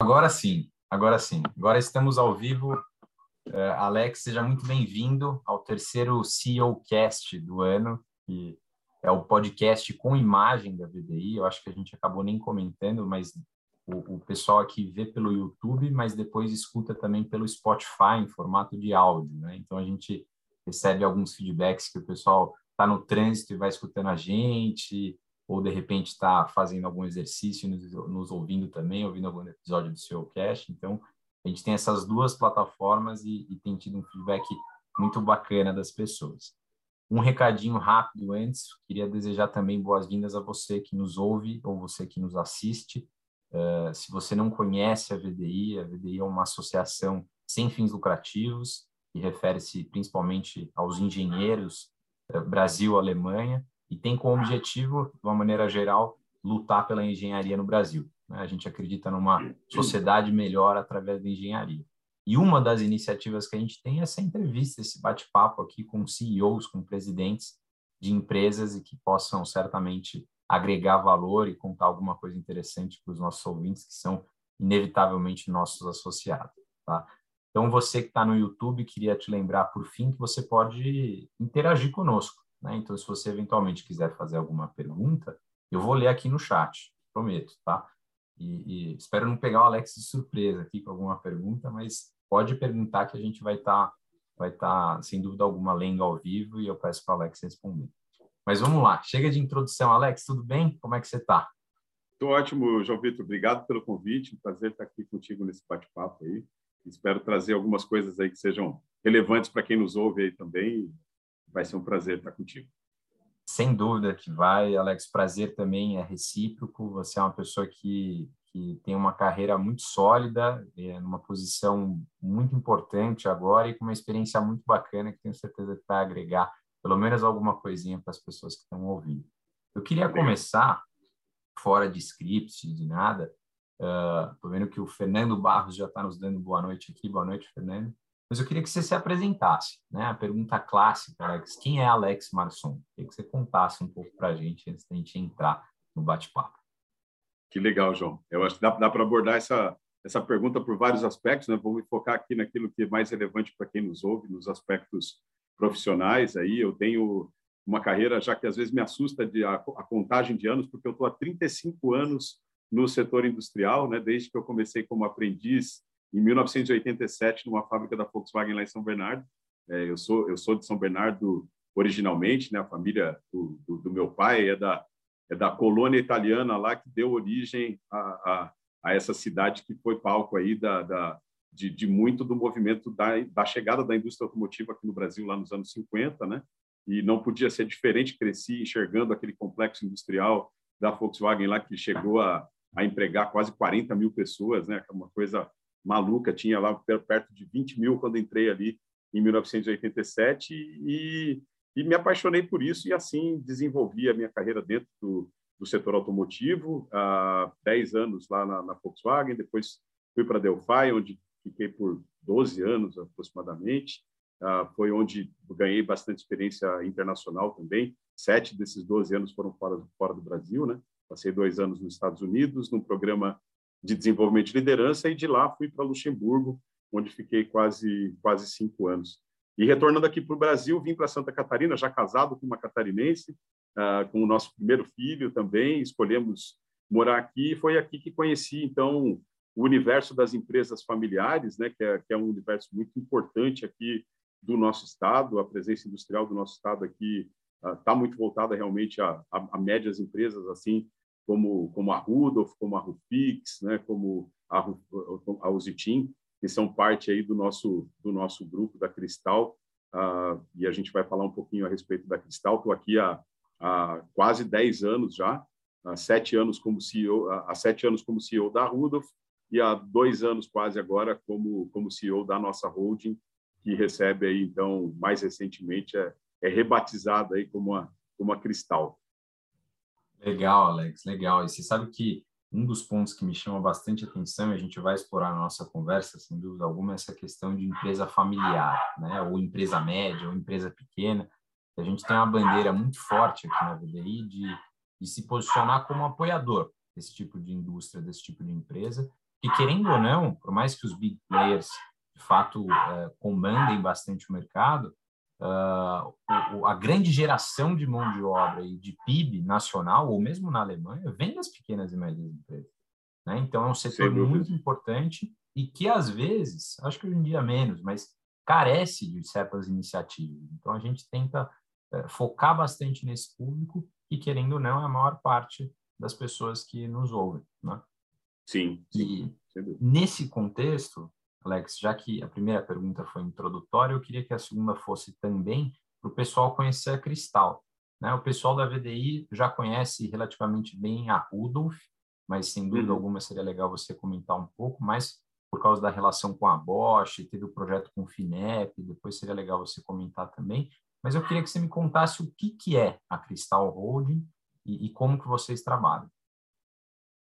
Agora sim, agora sim. Agora estamos ao vivo. Uh, Alex, seja muito bem-vindo ao terceiro CEO Cast do ano, que é o podcast com imagem da VDI. Eu acho que a gente acabou nem comentando, mas o, o pessoal aqui vê pelo YouTube, mas depois escuta também pelo Spotify em formato de áudio, né? Então a gente recebe alguns feedbacks que o pessoal está no trânsito e vai escutando a gente, ou de repente está fazendo algum exercício, nos, nos, ouvindo também, ouvindo algum episódio do seu cast. Então, a gente tem essas duas plataformas e, e tem tido um feedback muito bacana das pessoas. Um recadinho rápido antes, queria desejar também boas-vindas a você que nos ouve ou você que nos assiste. Uh, se você não conhece a VDI, a VDI é uma associação sem fins lucrativos, que refere-se principalmente aos engenheiros uh, Brasil-Alemanha, e tem como objetivo, de uma maneira geral, lutar pela engenharia no Brasil. Né? A gente acredita numa sociedade melhor através da engenharia. E uma das iniciativas que a gente tem é essa entrevista, esse bate-papo aqui com CEOs, com presidentes de empresas e que possam certamente agregar valor e contar alguma coisa interessante para os nossos ouvintes, que são inevitavelmente nossos associados. Tá? Então, você que está no YouTube, queria te lembrar, por fim, que você pode interagir conosco. Né? Então, se você eventualmente quiser fazer alguma pergunta, eu vou ler aqui no chat, prometo, tá? E, e espero não pegar o Alex de surpresa aqui com alguma pergunta, mas pode perguntar que a gente vai estar, tá, vai tá, sem dúvida alguma, lendo ao vivo e eu peço para o Alex responder. Mas vamos lá, chega de introdução. Alex, tudo bem? Como é que você está? Estou ótimo, João Vitor. Obrigado pelo convite. Um prazer estar aqui contigo nesse bate-papo aí. Espero trazer algumas coisas aí que sejam relevantes para quem nos ouve aí também vai ser um prazer estar contigo. Sem dúvida que vai, Alex. Prazer também é recíproco. Você é uma pessoa que, que tem uma carreira muito sólida, é, numa posição muito importante agora e com uma experiência muito bacana que tenho certeza que vai agregar pelo menos alguma coisinha para as pessoas que estão ouvindo. Eu queria começar, fora de script, de nada, estou uh, vendo que o Fernando Barros já está nos dando boa noite aqui. Boa noite, Fernando. Mas eu queria que você se apresentasse, né? A pergunta clássica, Alex, quem é Alex Marson? Queria que você contasse um pouco para a gente antes da gente entrar no bate-papo. Que legal, João. Eu acho que dá, dá para abordar essa, essa pergunta por vários aspectos, né? Vou me focar aqui naquilo que é mais relevante para quem nos ouve, nos aspectos profissionais. Aí eu tenho uma carreira já que às vezes me assusta de a, a contagem de anos, porque eu estou há 35 anos no setor industrial, né? Desde que eu comecei como aprendiz em 1987 numa fábrica da Volkswagen lá em São Bernardo. É, eu sou eu sou de São Bernardo originalmente, né? A família do, do, do, meu pai é da é da colônia italiana lá que deu origem a, a, a essa cidade que foi palco aí da, da de, de, muito do movimento da, da chegada da indústria automotiva aqui no Brasil lá nos anos 50, né? E não podia ser diferente. Cresci enxergando aquele complexo industrial da Volkswagen lá que chegou a, a empregar quase 40 mil pessoas, né? É uma coisa maluca, tinha lá perto de 20 mil quando entrei ali em 1987 e, e me apaixonei por isso e assim desenvolvi a minha carreira dentro do, do setor automotivo, há 10 anos lá na, na Volkswagen, depois fui para Delphi, onde fiquei por 12 anos aproximadamente, uh, foi onde ganhei bastante experiência internacional também, sete desses 12 anos foram fora, fora do Brasil, né? Passei dois anos nos Estados Unidos, num programa de desenvolvimento de liderança e de lá fui para Luxemburgo, onde fiquei quase quase cinco anos. E retornando aqui para o Brasil, vim para Santa Catarina, já casado com uma catarinense, uh, com o nosso primeiro filho também, escolhemos morar aqui. E foi aqui que conheci, então, o universo das empresas familiares, né, que é, que é um universo muito importante aqui do nosso estado. A presença industrial do nosso estado aqui está uh, muito voltada realmente a, a, a médias empresas, assim, como, como a Rudolf, como a Rufix, né, como a, a que são parte aí do nosso, do nosso grupo da Cristal, uh, e a gente vai falar um pouquinho a respeito da Cristal. Estou aqui há, há, quase 10 anos já, há sete anos como CEO, há sete anos como CEO da Rudolf e há dois anos quase agora como, como CEO da nossa holding, que recebe aí, então, mais recentemente, é, é rebatizada aí como a, como a Cristal. Legal, Alex, legal. E você sabe que um dos pontos que me chama bastante atenção, e a gente vai explorar na nossa conversa, sem dúvida alguma, é essa questão de empresa familiar, né? ou empresa média, ou empresa pequena. A gente tem uma bandeira muito forte aqui na VDI de, de se posicionar como apoiador desse tipo de indústria, desse tipo de empresa, que querendo ou não, por mais que os big players de fato uh, comandem bastante o mercado, uh, a grande geração de mão de obra e de PIB nacional, ou mesmo na Alemanha, vem das pequenas e médias empresas. Né? Então, é um setor muito importante e que, às vezes, acho que hoje em dia menos, mas carece de certas iniciativas. Então, a gente tenta uh, focar bastante nesse público e, querendo ou não, é a maior parte das pessoas que nos ouvem. Né? Sim. sim. E, nesse contexto, Alex, já que a primeira pergunta foi introdutória, eu queria que a segunda fosse também para o pessoal conhecer a Cristal. Né? O pessoal da VDI já conhece relativamente bem a Rudolf, mas sem dúvida uhum. alguma seria legal você comentar um pouco mais por causa da relação com a Bosch, teve o projeto com o Finep, depois seria legal você comentar também. Mas eu queria que você me contasse o que, que é a Cristal Holding e, e como que vocês trabalham.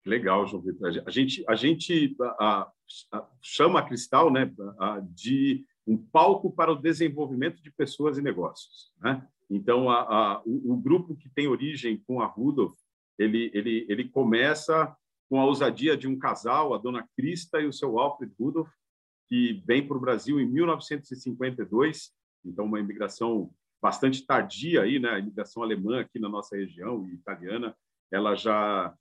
Legal, João Vitor. A gente, a gente a, a, chama a Cristal né, a, de um palco para o desenvolvimento de pessoas e negócios. Né? Então, o, o, grupo que tem origem com a Rudolf, ele, ele, ele começa com a ousadia de um casal, a dona Crista e o seu Alfred Rudolf, que vem para o Brasil em 1952, então uma imigração bastante tardia aí, né? A imigração alemã aqui na nossa região e italiana, ela já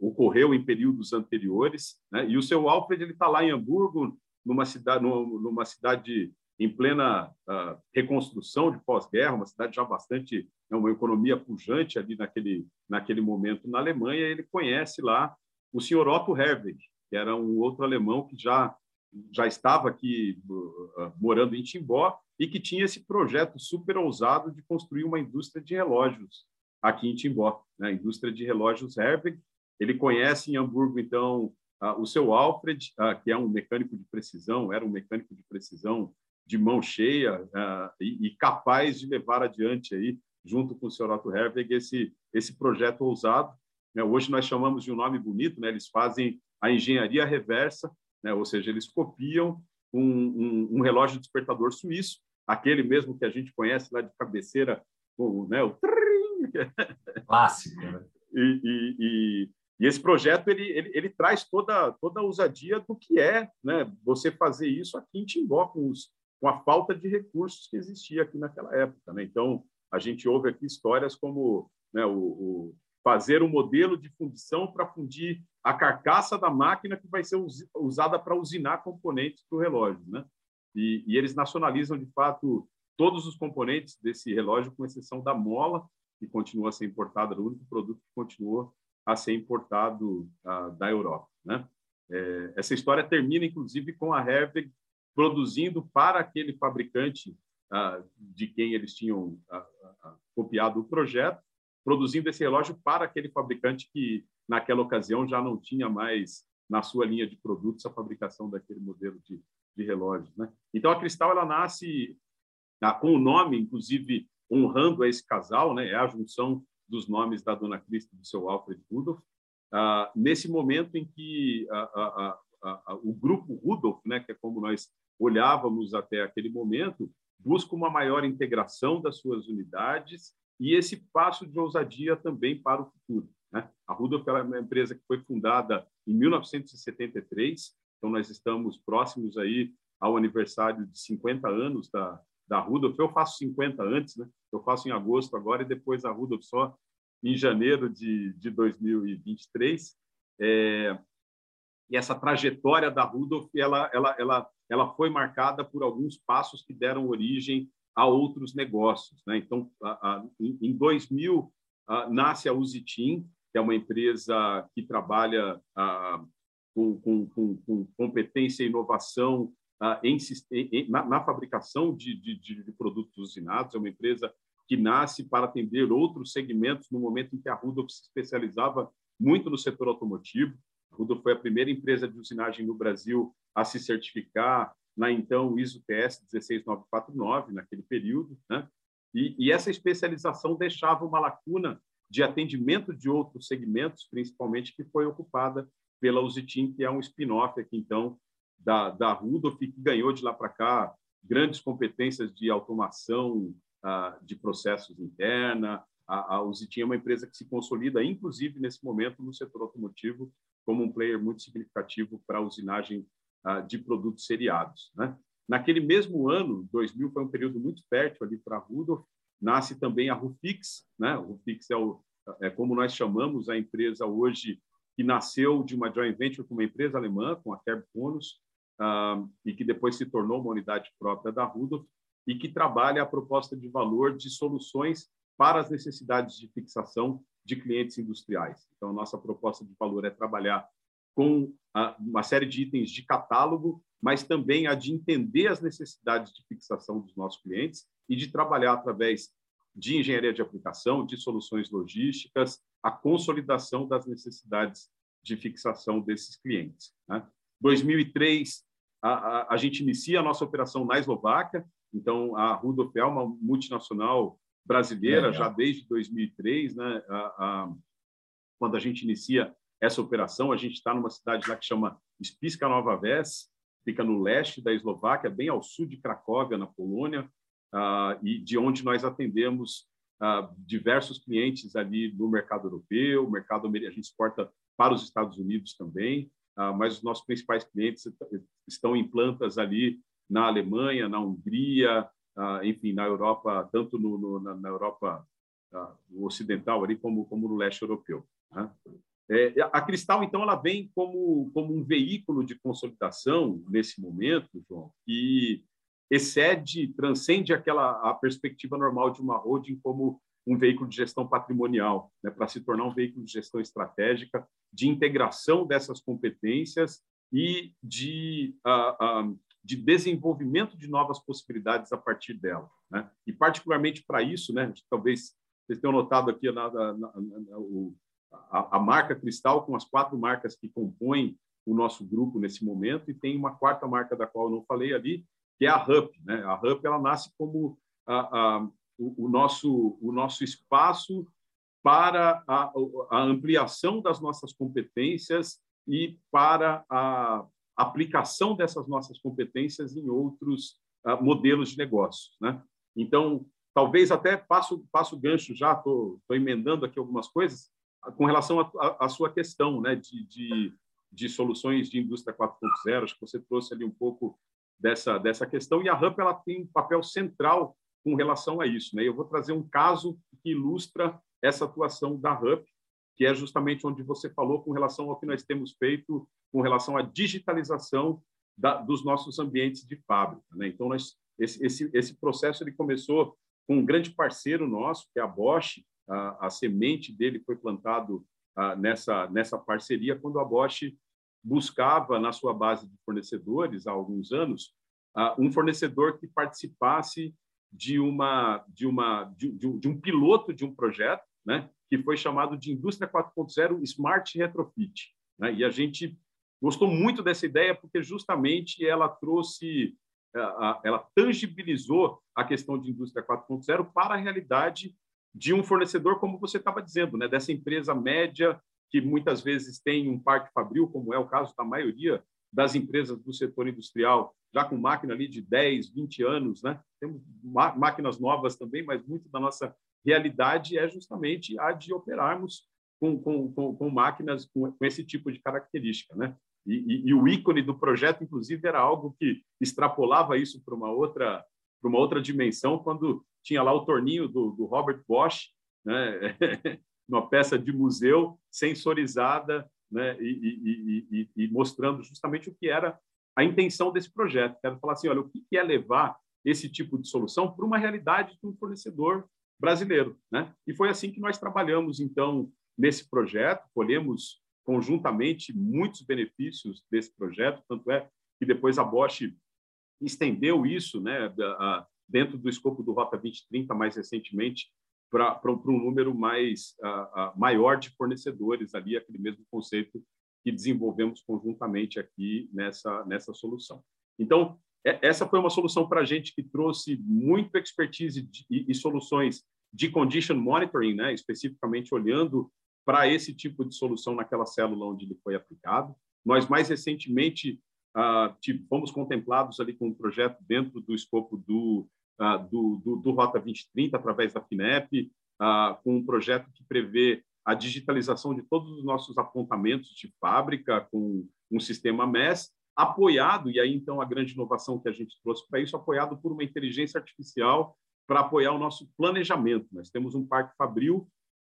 ocorreu em períodos anteriores, né? e o seu Alfred ele está lá em Hamburgo, numa cidade, numa cidade em plena uh, reconstrução de pós-guerra, uma cidade já bastante, né, uma economia pujante ali naquele naquele momento na Alemanha. Ele conhece lá o senhor Otto Herweg, que era um outro alemão que já já estava aqui uh, morando em Timbó e que tinha esse projeto super ousado de construir uma indústria de relógios aqui em Timbó, né? indústria de relógios Herweg. Ele conhece em Hamburgo, então, o seu Alfred, que é um mecânico de precisão, era um mecânico de precisão de mão cheia e, capaz de levar adiante aí, junto com o senhor Otto Herweg, esse, esse projeto ousado. Né? Hoje nós chamamos de um nome bonito, né? eles fazem a engenharia reversa, né? ou seja, eles copiam um, um, um relógio despertador suíço, aquele mesmo que a gente conhece lá de cabeceira, o, né? o Clássico, né? E, e, e, e, esse projeto ele, ele, ele, traz toda, toda a ousadia do que é né, você fazer isso aqui em Timbó, com, os, com a falta de recursos que existia aqui naquela época. Né? Então, a gente ouve aqui histórias como né, o, o fazer um modelo de fundição para fundir a carcaça da máquina que vai ser usada para usinar componentes para o relógio. Né? E, e, eles nacionalizam, de fato, todos os componentes desse relógio, com exceção da mola, que continua a ser importada, o único produto que continuou a ser importado uh, da Europa. Né? É, essa história termina, inclusive, com a Herweg produzindo para aquele fabricante uh, de quem eles tinham uh, copiado o projeto, produzindo esse relógio para aquele fabricante que, naquela ocasião, já não tinha mais na sua linha de produtos a fabricação daquele modelo de, de relógio. Né? Então, a Cristal ela nasce com o nome, inclusive, honrando a esse casal, né? é a junção dos nomes da Dona Cristo e do seu Alfred Rudolph, ah, nesse momento em que o grupo Rudolph, né, que é como nós olhávamos até aquele momento, busca uma maior integração das suas unidades e esse passo de ousadia também para o futuro. Né? A Rudolph é uma empresa que foi fundada em 1973, então nós estamos próximos aí ao aniversário de 50 anos da, da Rudolf. Eu faço 50 antes, né? Eu faço em agosto agora e depois a Rudolf só em janeiro de, de 2023. É, e essa trajetória da Rudolf, ela, ela, ela, ela foi marcada por alguns passos que deram origem a outros negócios. Né? Então, a, a, em 2000, a, nasce a Usitim, que é uma empresa que trabalha com, com, com, com competência e inovação em, em, na, na, fabricação de, de, de, produtos usinados. É uma empresa que nasce para atender outros segmentos no momento em que a Rudolf se especializava muito no setor automotivo. A Rudolf foi a primeira empresa de usinagem no Brasil a se certificar na então ISO TS 16949, naquele período. Né? E, e essa especialização deixava uma lacuna de atendimento de outros segmentos, principalmente que foi ocupada pela Usitim, que é um spin-off aqui, então, da, da Rudolf, que ganhou de lá para cá grandes competências de automação ah, de processos interna. A, a Uzi tinha uma empresa que se consolida, inclusive nesse momento, no setor automotivo, como um player muito significativo para a usinagem uh, de produtos seriados. Né? Naquele mesmo ano, 2000 foi um período muito fértil ali para a Rudolf, nasce também a Rufix, né? Rufix é, o, é como nós chamamos a empresa hoje que nasceu de uma joint venture com uma empresa alemã, com a Kerb Konus, e que depois se tornou uma unidade própria da Rudolf, e que trabalha a proposta de valor de soluções para as necessidades de fixação de clientes industriais. Então, nossa proposta de valor é trabalhar com uma série de itens de catálogo, mas também a de entender as necessidades de fixação dos nossos clientes e de trabalhar através de engenharia de aplicação, de soluções logísticas, a consolidação das necessidades de fixação desses clientes. Né? 2003, a, a, a, gente inicia a nossa operação na Eslováquia, então a Rudolf é uma multinacional brasileira já desde 2003, né? A, quando a gente inicia essa operação, a gente está numa cidade lá que chama Spiska Nova Ves, fica no leste da Eslováquia, bem ao sul de Cracóvia, na Polônia, e de onde nós atendemos diversos clientes ali no mercado europeu, mercado a gente exporta para os Estados Unidos também, mas os nossos principais clientes estão em plantas ali na Alemanha, na Hungria, enfim, na Europa, tanto no, no, na, Europa ocidental ali como como no leste europeu. Né? É, a Cristal, então, ela vem como, como um veículo de consolidação nesse momento, João, que excede, transcende aquela a perspectiva normal de uma holding como um veículo de gestão patrimonial, né, para se tornar um veículo de gestão estratégica, de integração dessas competências e de, uh, de desenvolvimento de novas possibilidades a partir dela. Né? E, particularmente para isso, né, talvez vocês tenham notado aqui na, na, na, o, a, a, marca Cristal, com as quatro marcas que compõem o nosso grupo nesse momento, e tem uma quarta marca da qual eu não falei ali, que é a HUP. Né? A HUP ela nasce como a, a, o, o, nosso, o nosso espaço para a, a ampliação das nossas competências e para a aplicação dessas nossas competências em outros uh, modelos de negócio. Né? Então, talvez até passo, passo gancho já, estou emendando aqui algumas coisas, com relação à sua questão né, de, de, de, soluções de indústria 4.0, acho que você trouxe ali um pouco dessa, dessa questão, e a RAMP ela tem um papel central com relação a isso. Né? Eu vou trazer um caso que ilustra essa atuação da RAMP, que é justamente onde você falou com relação ao que nós temos feito com relação à digitalização da, dos nossos ambientes de fábrica. Né? Então, nós, esse, esse, esse processo ele começou com um grande parceiro nosso, que é a Bosch, a, a semente dele foi plantado nessa nessa parceria quando a Bosch buscava na sua base de fornecedores há alguns anos um fornecedor que participasse de uma de uma de, de um piloto de um projeto, né, que foi chamado de Indústria 4.0 Smart Retrofit, né? E a gente gostou muito dessa ideia porque justamente ela trouxe ela tangibilizou a questão de indústria 4.0 para a realidade de um fornecedor, como você estava dizendo, né? dessa empresa média que muitas vezes tem um parque fabril, como é o caso da maioria das empresas do setor industrial, já com máquina ali de 10, 20 anos, né? Temos máquinas novas também, mas muito da nossa realidade é justamente a de operarmos com, com, com, com máquinas com, com, esse tipo de característica, né? E, e, e, o ícone do projeto, inclusive, era algo que extrapolava isso para uma outra para uma outra dimensão quando tinha lá o torninho do, do Robert Bosch, né? uma peça de museu sensorizada né? E, e, mostrando justamente o que era a intenção desse projeto. Quero falar assim, olha, o que é levar esse tipo de solução para uma realidade de um fornecedor brasileiro, né? E foi assim que nós trabalhamos então nesse projeto, colhemos conjuntamente muitos benefícios desse projeto, tanto é que depois a Bosch estendeu isso, né, dentro do escopo do Rota 2030, mais recentemente, para um número mais uh, maior de fornecedores ali, aquele mesmo conceito que desenvolvemos conjuntamente aqui nessa, nessa solução. Então, essa foi uma solução para a gente que trouxe muito expertise de, e, e, soluções de condition monitoring, né, especificamente olhando para esse tipo de solução naquela célula onde ele foi aplicado. Nós, mais recentemente, uh, fomos contemplados ali com um projeto dentro do escopo do do, do, do, Rota 2030 através da FINEP, com um projeto que prevê a digitalização de todos os nossos apontamentos de fábrica com um sistema MES, apoiado, e aí então a grande inovação que a gente trouxe para isso, apoiado por uma inteligência artificial para apoiar o nosso planejamento. Nós temos um parque fabril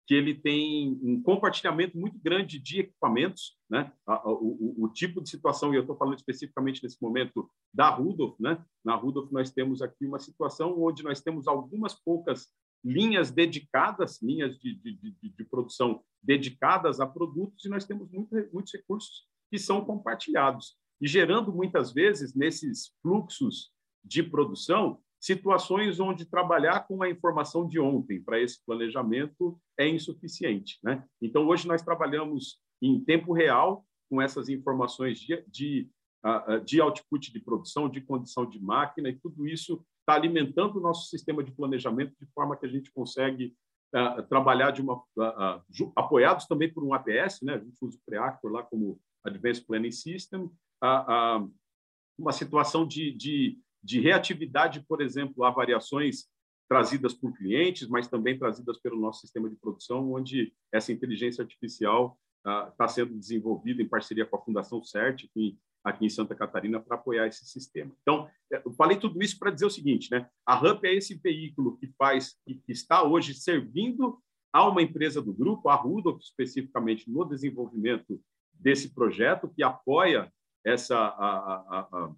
que ele tem um compartilhamento muito grande de equipamentos, né? O, o, o tipo de situação, e eu estou falando especificamente nesse momento da Rudolf, né? Na Rudolf nós temos aqui uma situação onde nós temos algumas poucas linhas dedicadas, linhas de, de, de, de produção dedicadas a produtos, e nós temos muito, muitos recursos que são compartilhados e gerando muitas vezes nesses fluxos de produção situações onde trabalhar com a informação de ontem para esse planejamento é insuficiente, né? Então hoje nós trabalhamos em tempo real com essas informações de, de, de output de produção, de condição de máquina e tudo isso está alimentando o nosso sistema de planejamento de forma que a gente consegue uh, trabalhar de uma apoiados também por um APS, né? A gente usa o Preactor lá como Advanced Planning System, uma situação de, de, de reatividade, por exemplo, a variações trazidas por clientes, mas também trazidas pelo nosso sistema de produção, onde essa inteligência artificial está sendo desenvolvida em parceria com a Fundação CERT, aqui em Santa Catarina para apoiar esse sistema. Então, eu falei tudo isso para dizer o seguinte, né? A RUP é esse veículo que faz, que está hoje servindo a uma empresa do grupo, a Rudolf especificamente no desenvolvimento desse projeto que apoia essa a, a,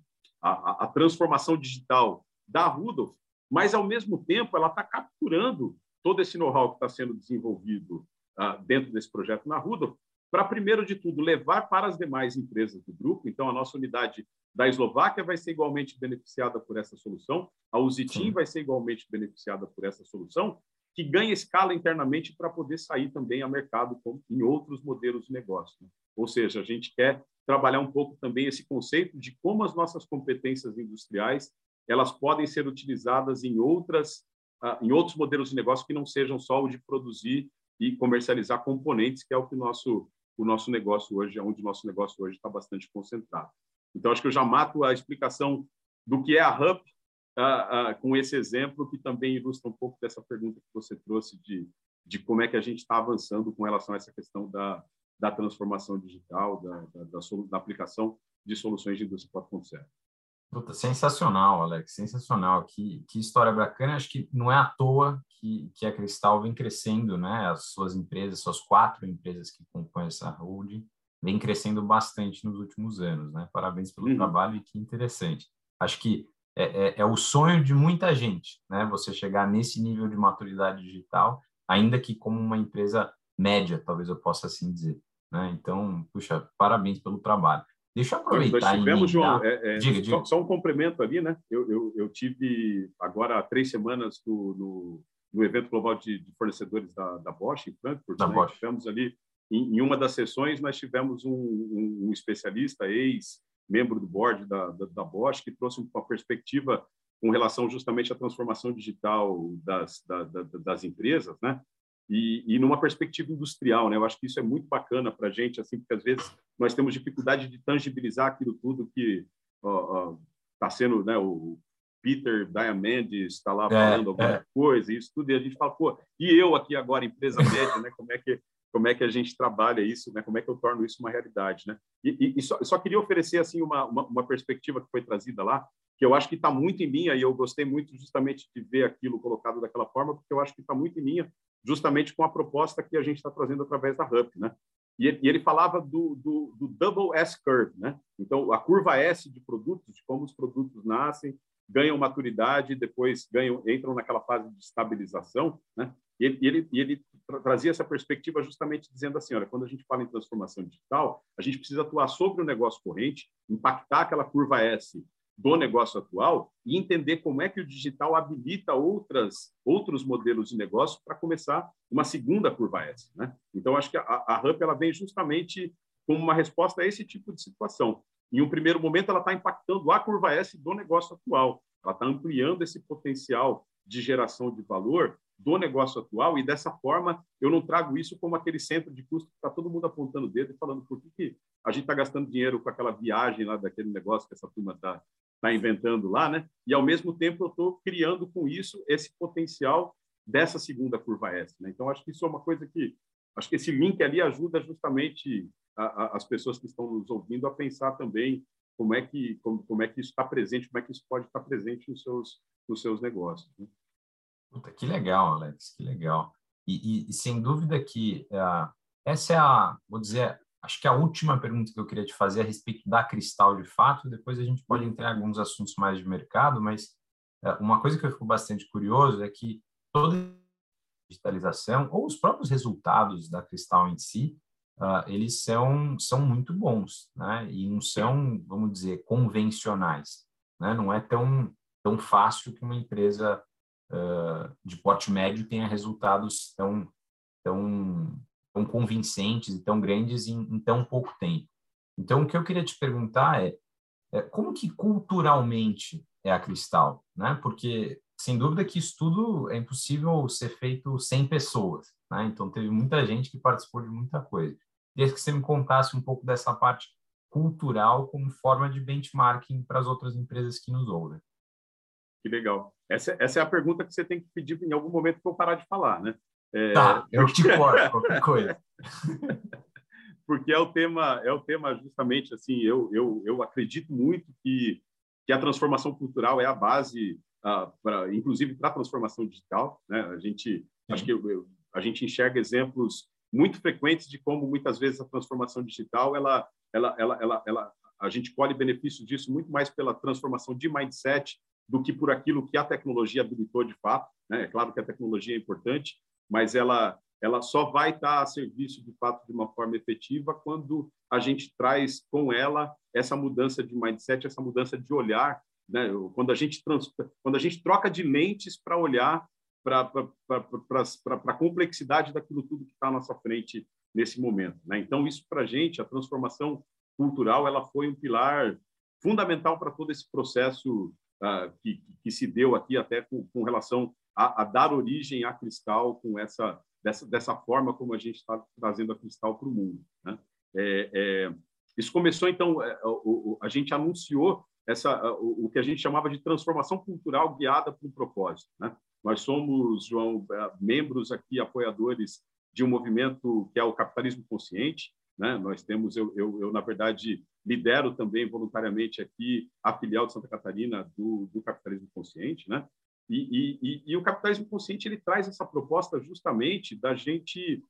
a, a transformação digital da Rudolf, mas ao mesmo tempo ela está capturando todo esse know-how que está sendo desenvolvido uh, dentro desse projeto na Rudolf para, primeiro de tudo, levar para as demais empresas do grupo. Então, a nossa unidade da Eslováquia vai ser igualmente beneficiada por essa solução, a Usitim vai ser igualmente beneficiada por essa solução, que ganha escala internamente para poder sair também a mercado em outros modelos de negócio. Né? Ou seja, a gente quer trabalhar um pouco também esse conceito de como as nossas competências industriais elas podem ser utilizadas em outras uh, em outros modelos de negócio que não sejam só o de produzir e comercializar componentes, que é o que o nosso o nosso negócio hoje, é onde o nosso negócio hoje está bastante concentrado. Então, acho que eu já mato a explicação do que é a HUP uh, uh, com esse exemplo, que também ilustra um pouco dessa pergunta que você trouxe de, de como é que a gente está avançando com relação a essa questão da, da transformação digital, da, da, da, da aplicação de soluções de indústria 4.0. Puta, sensacional, Alex, sensacional. Que, que história bacana. Acho que não é à toa que, que a Cristal vem crescendo, né? As suas empresas, suas quatro empresas que compõem essa holding, vem crescendo bastante nos últimos anos, né? Parabéns pelo uhum. trabalho e que interessante. Acho que é, é, é, o sonho de muita gente, né? Você chegar nesse nível de maturidade digital, ainda que como uma empresa média, talvez eu possa assim dizer. Né? Então, puxa, parabéns pelo trabalho. Deixa eu aproveitar. Nós tivemos, João, é, é, diga, diga. Só, só, um complemento ali, né? Eu, eu, eu tive agora há três semanas no, no, no evento global de, de, fornecedores da, da Bosch, em Frankfurt. Da né? Bosch. Tivemos ali, em, em, uma das sessões, nós tivemos um, um, um especialista, ex-membro do board da, da, da, Bosch, que trouxe uma perspectiva com relação justamente à transformação digital das, da, das empresas, né? E, e numa perspectiva industrial, né? Eu acho que isso é muito bacana para a gente, assim, porque às vezes nós temos dificuldade de tangibilizar aquilo tudo que está sendo, né? O Peter Diamandis está lá é, falando alguma é. coisa, isso tudo, e a gente fala, pô, e eu aqui agora, empresa média, né? Como é que como é que a gente trabalha isso, né? Como é que eu torno isso uma realidade, né? E, e, e só, só, queria oferecer assim uma, uma, uma, perspectiva que foi trazida lá, que eu acho que está muito em linha e eu gostei muito justamente de ver aquilo colocado daquela forma, porque eu acho que está muito em linha justamente com a proposta que a gente está trazendo através da HUP, né? E ele, falava do, do, do, double S curve, né? Então, a curva S de produtos, de como os produtos nascem, ganham maturidade, depois ganham, entram naquela fase de estabilização, né? E ele, ele, ele trazia essa perspectiva justamente dizendo assim, olha, quando a gente fala em transformação digital, a gente precisa atuar sobre o negócio corrente, impactar aquela curva S do negócio atual e entender como é que o digital habilita outras outros modelos de negócio para começar uma segunda curva S, né? Então acho que a, a Hub ela vem justamente como uma resposta a esse tipo de situação. Em um primeiro momento ela está impactando a curva S do negócio atual, ela está ampliando esse potencial de geração de valor do negócio atual e dessa forma eu não trago isso como aquele centro de custo que está todo mundo apontando o dedo e falando por que, que a gente está gastando dinheiro com aquela viagem lá daquele negócio que essa turma está está inventando lá, né? E ao mesmo tempo eu estou criando com isso esse potencial dessa segunda curva S, né? Então acho que isso é uma coisa que acho que esse link ali ajuda justamente a, a, as pessoas que estão nos ouvindo a pensar também como é que como, como é que isso está presente, como é que isso pode estar presente nos seus nos seus negócios. Né? Puta, que legal, Alex, que legal. E, e, e sem dúvida que uh, essa é a, vou dizer, acho que a última pergunta que eu queria te fazer a respeito da Cristal de fato. Depois a gente pode entrar em alguns assuntos mais de mercado, mas uh, uma coisa que eu fico bastante curioso é que toda digitalização ou os próprios resultados da Cristal em si uh, eles são, são muito bons, né? E não são, vamos dizer, convencionais, né? Não é tão, tão fácil que uma empresa uh, de porte médio tenha resultados tão, tão convincentes e tão grandes em, em tão pouco tempo. Então, o que eu queria te perguntar é, é como que culturalmente é a Cristal, né? Porque sem dúvida que isso tudo é impossível ser feito sem pessoas, né? Então teve muita gente que participou de muita coisa. Queria que você me contasse um pouco dessa parte cultural como forma de benchmarking para as outras empresas que nos ouvem. Que legal. Essa, essa é a pergunta que você tem que pedir em algum momento para eu parar de falar, né? É... Tá, eu te corto qualquer coisa. Porque é o tema, é o tema justamente assim. Eu, eu, eu acredito muito que que a transformação cultural é a base, uh, pra, inclusive para a transformação digital. Né? A gente acho que eu, eu, a gente enxerga exemplos muito frequentes de como muitas vezes a transformação digital ela ela ela ela, ela a gente colhe benefícios disso muito mais pela transformação de mindset do que por aquilo que a tecnologia habilitou de fato né? é claro que a tecnologia é importante mas ela ela só vai estar a serviço de fato de uma forma efetiva quando a gente traz com ela essa mudança de mindset essa mudança de olhar né? quando a gente trans... quando a gente troca de lentes para olhar para a complexidade daquilo tudo que está à nossa frente nesse momento. Né? Então, isso para a gente, a transformação cultural, ela foi um pilar fundamental para todo esse processo uh, que, que, se deu aqui até com, com relação a, a, dar origem à Cristal com essa dessa, dessa forma como a gente está trazendo a Cristal para o mundo. Né? É, é, isso começou então, é, o, a gente anunciou essa o, o, que a gente chamava de transformação cultural guiada por um propósito. Né? Nós somos, João, é, membros aqui, apoiadores de um movimento que é o capitalismo consciente. Né? Nós temos, eu, eu, eu, na verdade, lidero também voluntariamente aqui a filial de Santa Catarina do, do capitalismo consciente. Né? E, e, e, o capitalismo consciente ele traz essa proposta justamente da gente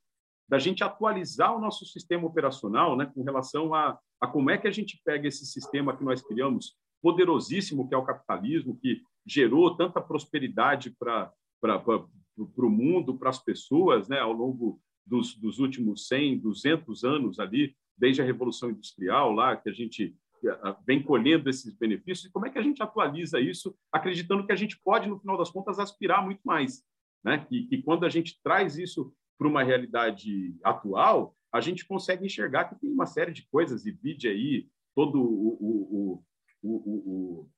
da gente atualizar o nosso sistema operacional, né, com relação a, a como é que a gente pega esse sistema que nós criamos poderosíssimo que é o capitalismo, que gerou tanta prosperidade para o mundo, para as pessoas, né, ao longo dos, dos últimos 100, 200 anos ali, desde a Revolução Industrial, lá que a gente vem colhendo esses benefícios, e como é que a gente atualiza isso, acreditando que a gente pode, no final das contas, aspirar muito mais. Né? Que, que quando a gente traz isso para uma realidade atual, a gente consegue enxergar que tem uma série de coisas, e vide aí todo o, o, o, o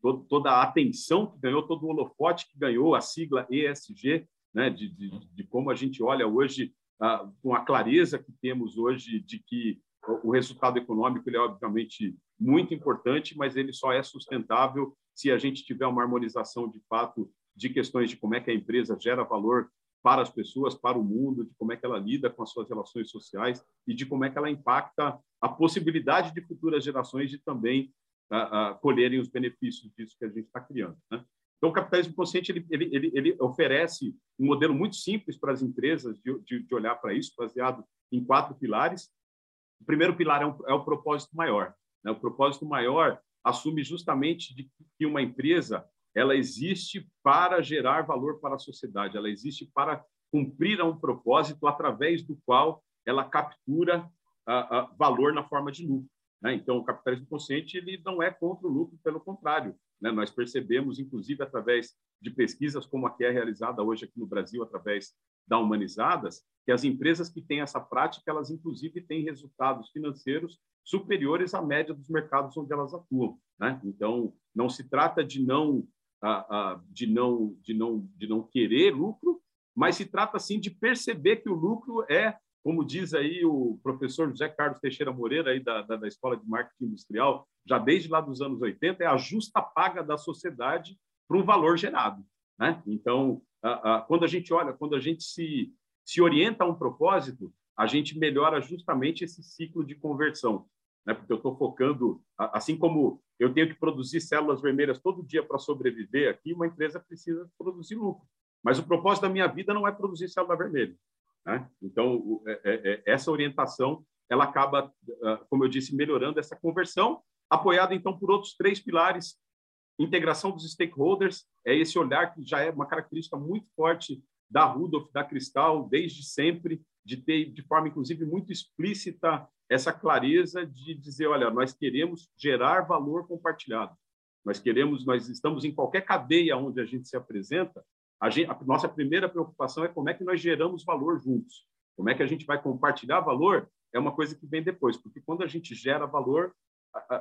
todo, toda a atenção que ganhou, todo o holofote que ganhou a sigla ESG, né, de, de, de como a gente olha hoje, ah, com a clareza que temos hoje de que o resultado econômico ele é obviamente muito importante, mas ele só é sustentável se a gente tiver uma harmonização de fato de questões de como é que a empresa gera valor para as pessoas, para o mundo, de como é que ela lida com as suas relações sociais e de como é que ela impacta a possibilidade de futuras gerações de também a, colherem os benefícios disso que a gente está criando. Né? Então, o capitalismo consciente ele, ele, ele, ele, oferece um modelo muito simples para as empresas de, de, de olhar para isso, baseado em quatro pilares. O primeiro pilar é, um, é o propósito maior. Né? O propósito maior assume justamente de que uma empresa ela existe para gerar valor para a sociedade, ela existe para cumprir um propósito através do qual ela captura valor na forma de lucro. Né? Então, o capitalismo consciente ele não é contra o lucro, pelo contrário. Né? Nós percebemos, inclusive, através de pesquisas como a que é realizada hoje aqui no Brasil, através da Humanizadas, que as empresas que têm essa prática, elas, inclusive, têm resultados financeiros superiores à média dos mercados onde elas atuam. Né? Então, não se trata de não, de, não, de, não, de não querer lucro, mas se trata, sim, de perceber que o lucro é como diz aí o professor José Carlos Teixeira Moreira, aí da, da, da, Escola de Marketing Industrial, já desde lá dos anos 80, é a justa paga da sociedade para um valor gerado. Né? Então, quando a gente olha, quando a gente se, se orienta a um propósito, a gente melhora justamente esse ciclo de conversão. Né? Porque eu estou focando, assim como eu tenho que produzir células vermelhas todo dia para sobreviver aqui, uma empresa precisa produzir lucro. Mas o propósito da minha vida não é produzir célula vermelha. Né? Então, é, é, é, essa orientação ela acaba, ah, como eu disse, melhorando essa conversão, apoiada então por outros três pilares integração dos stakeholders é esse olhar que já é uma característica muito forte da Rudolf, da Cristal, desde sempre, de ter de forma inclusive muito explícita essa clareza de dizer, olha, nós queremos gerar valor compartilhado. Nós queremos, nós estamos em qualquer cadeia onde a gente se apresenta, a, gente, a nossa primeira preocupação é como é que nós geramos valor juntos. Como é que a gente vai compartilhar valor é uma coisa que vem depois, porque quando a gente gera valor,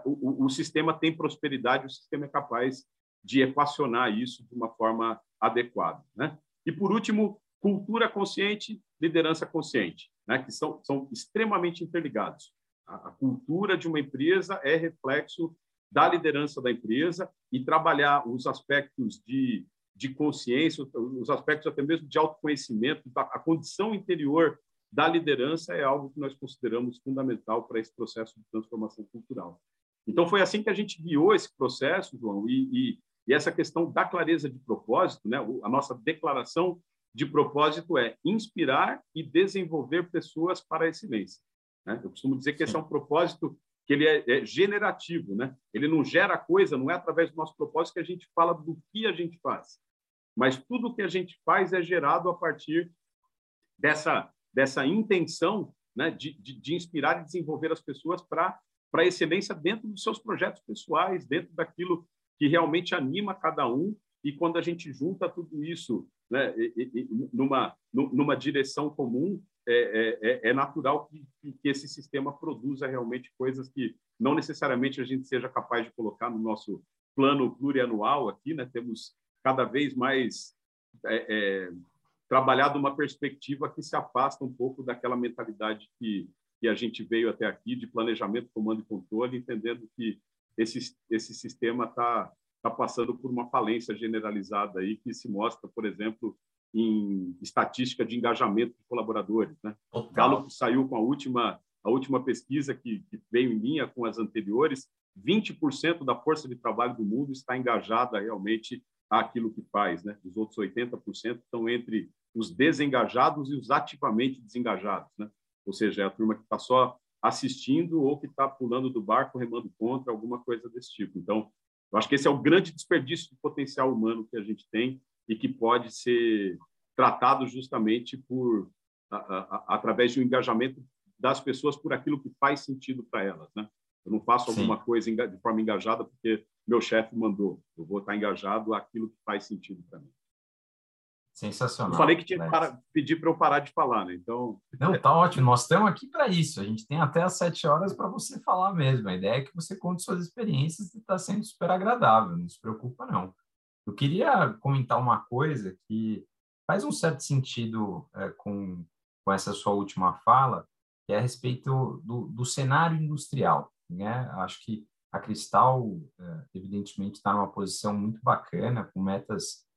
o, o, sistema tem prosperidade, o sistema é capaz de equacionar isso de uma forma adequada. Né? E, por último, cultura consciente, liderança consciente, né? que são, são extremamente interligados. A, a cultura de uma empresa é reflexo da liderança da empresa e trabalhar os aspectos de, de consciência, os aspectos até mesmo de autoconhecimento, a condição interior da liderança é algo que nós consideramos fundamental para esse processo de transformação cultural. Então, foi assim que a gente guiou esse processo, João, e, e, e essa questão da clareza de propósito, né? a nossa declaração de propósito é inspirar e desenvolver pessoas para a excelência. Né? Eu costumo dizer que esse é um propósito que ele é, é, generativo, né? Ele não gera coisa, não é através do nosso propósito que a gente fala do que a gente faz, mas tudo que a gente faz é gerado a partir dessa dessa intenção né, de, de, de inspirar e desenvolver as pessoas para para excelência dentro dos seus projetos pessoais, dentro daquilo que realmente anima cada um. E quando a gente junta tudo isso né, numa, numa direção comum, é, é, é, é natural que, que, esse sistema produza realmente coisas que não necessariamente a gente seja capaz de colocar no nosso plano plurianual aqui. Né? Temos cada vez mais é, é trabalhado uma perspectiva que se afasta um pouco daquela mentalidade que, que a gente veio até aqui de planejamento, comando e controle, entendendo que esse, esse sistema está tá passando por uma falência generalizada aí que se mostra, por exemplo, em estatística de engajamento de colaboradores. Né? O Gallup saiu com a última a última pesquisa que, que veio em linha com as anteriores, 20% da força de trabalho do mundo está engajada realmente àquilo que faz, né? Os outros 80% estão entre os desengajados e os ativamente desengajados, né? Ou seja, é a turma que está só assistindo ou que está pulando do barco, remando contra, alguma coisa desse tipo. Então, eu acho que esse é o grande desperdício de potencial humano que a gente tem e que pode ser tratado justamente por a, a, através de um engajamento das pessoas por aquilo que faz sentido para elas, né? Eu não faço Sim. alguma coisa de forma engajada porque meu chefe mandou. Eu vou estar engajado aquilo que faz sentido para mim. Sensacional. Eu falei que tinha que para, pedir para eu parar de falar, né? Então. Não, tá ótimo. Nós estamos aqui para isso. A gente tem até as sete horas para você falar mesmo. A ideia é que você conte suas experiências e está sendo super agradável. Não se preocupa, não. Eu queria comentar uma coisa que faz um certo sentido é, com, com essa sua última fala, que é a respeito do, do cenário industrial. Né? Acho que a Cristal, é, evidentemente, está numa posição muito bacana, com metas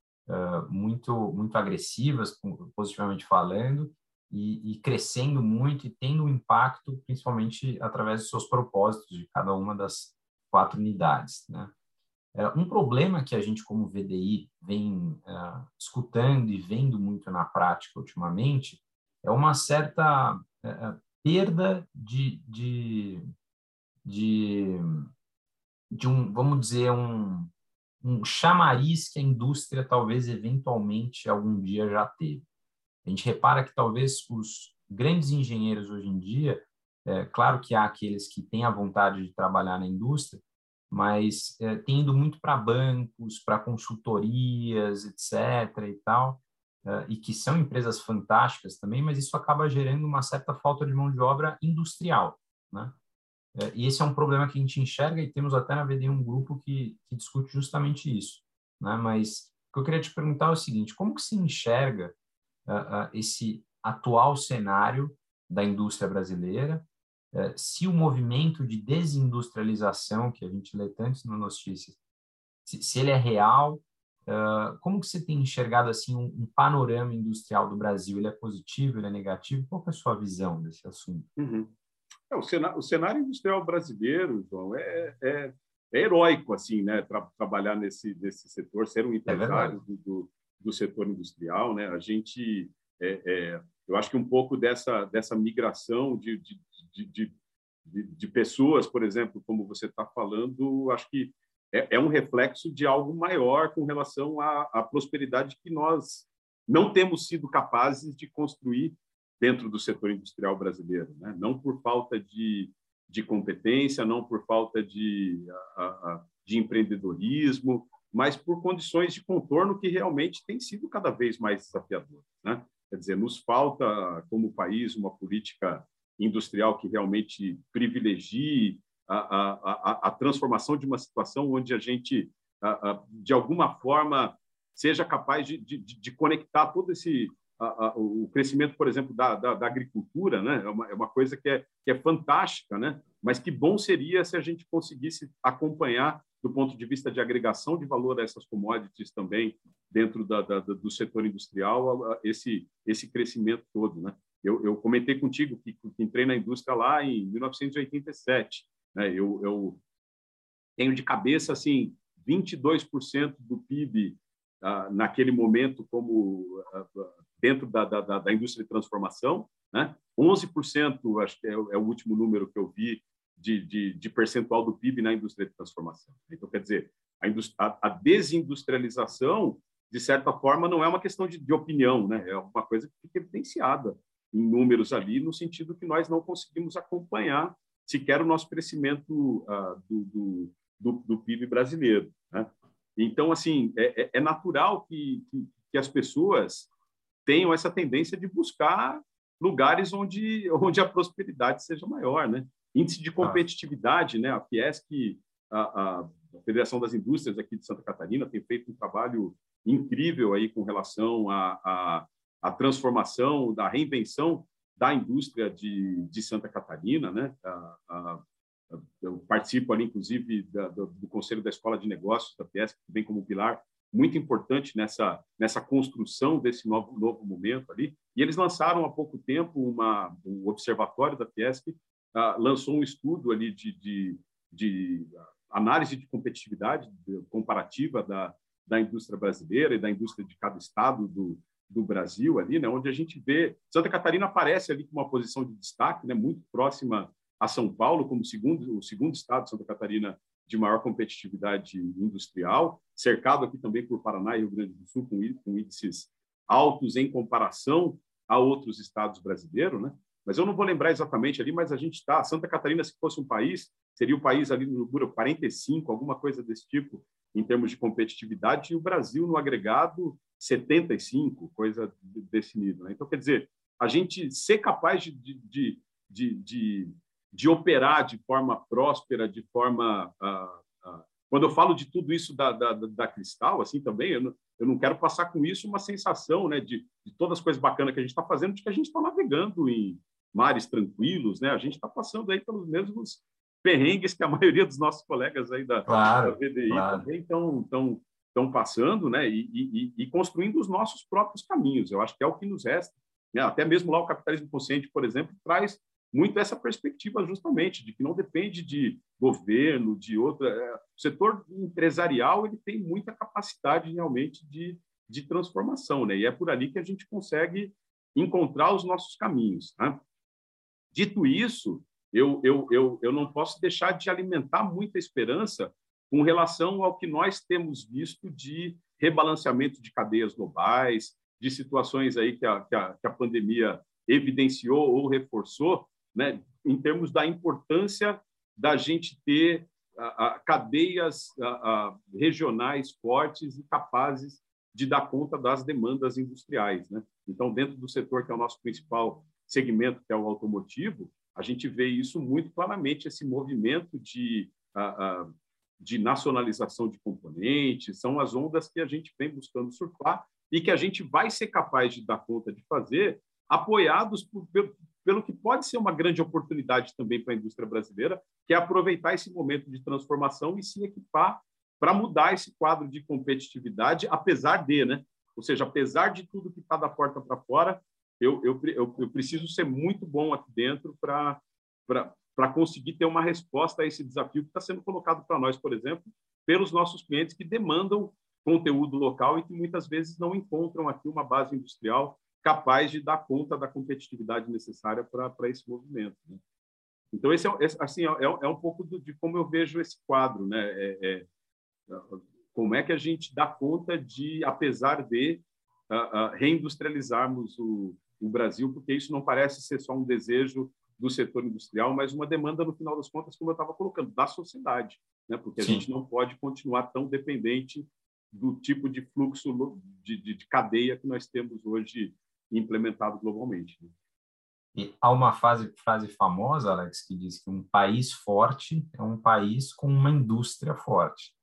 muito muito agressivas, positivamente falando, e, e, crescendo muito e tendo impacto, principalmente através dos seus propósitos de cada uma das quatro unidades. Né? um problema que a gente, como VDI, vem uh, escutando e vendo muito na prática ultimamente é uma certa uh, perda de, de, de, de um, vamos dizer, um, um chamariz que a indústria talvez eventualmente algum dia já teve. A gente repara que talvez os grandes engenheiros hoje em dia, é, claro que há aqueles que têm a vontade de trabalhar na indústria, mas é, tem ido muito para bancos, para consultorias, etc. e tal, é, e que são empresas fantásticas também, mas isso acaba gerando uma certa falta de mão de obra industrial, né? É, e esse é um problema que a gente enxerga e temos até na VD um grupo que, que discute justamente isso. Né? Mas o que eu queria te perguntar é o seguinte, como que se enxerga uh, uh, esse atual cenário da indústria brasileira, uh, se o movimento de desindustrialização que a gente lê tanto nas notícias, se, se ele é real, Uh, como que você tem enxergado assim um, um, panorama industrial do Brasil? Ele é positivo, ele é negativo? Qual é a sua visão desse assunto? Uhum. É, o, cenário, o, cenário, industrial brasileiro, João, é, é, é heróico assim, né? Tra, trabalhar nesse nesse setor, ser um é empresário do, do, do, setor industrial, né? A gente, é, é, eu acho que um pouco dessa dessa migração de, de, de, de pessoas, por exemplo, como você está falando, acho que é, é, um reflexo de algo maior com relação à, à prosperidade que nós não temos sido capazes de construir dentro do setor industrial brasileiro, né? não por falta de, de competência, não por falta de, a, a, de empreendedorismo, mas por condições de contorno que realmente têm sido cada vez mais desafiadoras. Né? Quer dizer, nos falta, como país, uma política industrial que realmente privilegie a, a, a, transformação de uma situação onde a gente, de alguma forma, seja capaz de, de, de conectar todo esse o crescimento, por exemplo, da, da, da agricultura, né? É uma, é uma, coisa que é, que é fantástica, né? Mas que bom seria se a gente conseguisse acompanhar do ponto de vista de agregação de valor a essas commodities também dentro da, da, do setor industrial esse esse crescimento todo, né? Eu, eu comentei contigo que, que entrei na indústria lá em 1987 né? Eu, eu tenho de cabeça assim 22% do PIB naquele momento como ah, dentro da, da, da, indústria de transformação, né? 11% acho que é, é, o último número que eu vi de, de, de, percentual do PIB na indústria de transformação. Então quer dizer a, a desindustrialização de certa forma não é uma questão de, de opinião, né? É uma coisa que fica evidenciada em números ali no sentido que nós não conseguimos acompanhar sequer o nosso crescimento uh, do, do, do, PIB brasileiro. Né? Então, assim, é, é, é natural que, que, que, as pessoas tenham essa tendência de buscar lugares onde, onde a prosperidade seja maior, né? Índice de competitividade, né? A Fiesc, a, a, Federação das Indústrias aqui de Santa Catarina, tem feito um trabalho incrível aí com relação à a, a, a, transformação, da reinvenção da indústria de, de Santa Catarina, né? A, eu participo ali, inclusive, da, do, do, Conselho da Escola de Negócios da Fiesc, que vem como pilar muito importante nessa nessa construção desse novo novo momento ali. E eles lançaram há pouco tempo uma o observatório da Fiesc uh, lançou um estudo ali de, de, de análise de competitividade comparativa da da indústria brasileira e da indústria de cada estado do, do Brasil ali, né, onde a gente vê Santa Catarina aparece ali com uma posição de destaque, né, muito próxima a São Paulo como segundo o segundo estado Santa Catarina de maior competitividade industrial, cercado aqui também por Paraná e Rio Grande do Sul com, com índices altos em comparação a outros estados brasileiros, né? Mas eu não vou lembrar exatamente ali, mas a gente está Santa Catarina se fosse um país seria o país ali no número 45, alguma coisa desse tipo em termos de competitividade e o Brasil no agregado 75, coisa desse nível. Né? Então, quer dizer, a gente ser capaz de, de, de, de, de operar de forma próspera, de forma. Ah, ah, quando eu falo de tudo isso da, da, da Cristal, assim também, eu não, eu não quero passar com isso uma sensação né, de, de todas as coisas bacanas que a gente está fazendo, de que a gente está navegando em mares tranquilos, né? A gente está passando aí pelos mesmos perrengues que a maioria dos nossos colegas aí da, claro, da VDI claro. também estão, estão passando né, e, e, e, construindo os nossos próprios caminhos. Eu acho que é o que nos resta. Né? Até mesmo lá o capitalismo consciente, por exemplo, traz muito essa perspectiva justamente de que não depende de governo, de outra. É, o setor empresarial ele tem muita capacidade realmente de, de transformação, né? E é por ali que a gente consegue encontrar os nossos caminhos. Né? Dito isso, eu, eu, eu, eu não posso deixar de alimentar muita esperança com relação ao que nós temos visto de rebalanceamento de cadeias globais, de situações aí que a, que a, que a pandemia evidenciou ou reforçou, né, em termos da importância da gente ter a, a, cadeias regionais fortes e capazes de dar conta das demandas industriais. Né? Então, dentro do setor que é o nosso principal segmento, que é o automotivo, a gente vê isso muito claramente, esse movimento de de nacionalização de componentes, são as ondas que a gente vem buscando surfar e que a gente vai ser capaz de dar conta de fazer, apoiados por, pelo que pode ser uma grande oportunidade também para a indústria brasileira, que é aproveitar esse momento de transformação e se equipar para mudar esse quadro de competitividade, apesar de, né? Ou seja, apesar de tudo que está da porta para fora, eu, eu, eu, eu, preciso ser muito bom aqui dentro para conseguir ter uma resposta a esse desafio que está sendo colocado para nós, por exemplo, pelos nossos clientes que demandam conteúdo local e que muitas vezes não encontram aqui uma base industrial capaz de dar conta da competitividade necessária para esse movimento. Né? Então, esse é, assim, é, é, um pouco do, de como eu vejo esse quadro. Né? É, é, como é que a gente dá conta de, apesar de uh, uh, reindustrializarmos o, o Brasil, porque isso não parece ser só um desejo do setor industrial, mas uma demanda, no final das contas, como eu estava colocando, da sociedade, né? porque a Sim. gente não pode continuar tão dependente do tipo de fluxo de, de, de cadeia que nós temos hoje implementado globalmente. Né? E há uma frase, frase famosa, Alex, que diz que um país forte é um país com uma indústria forte.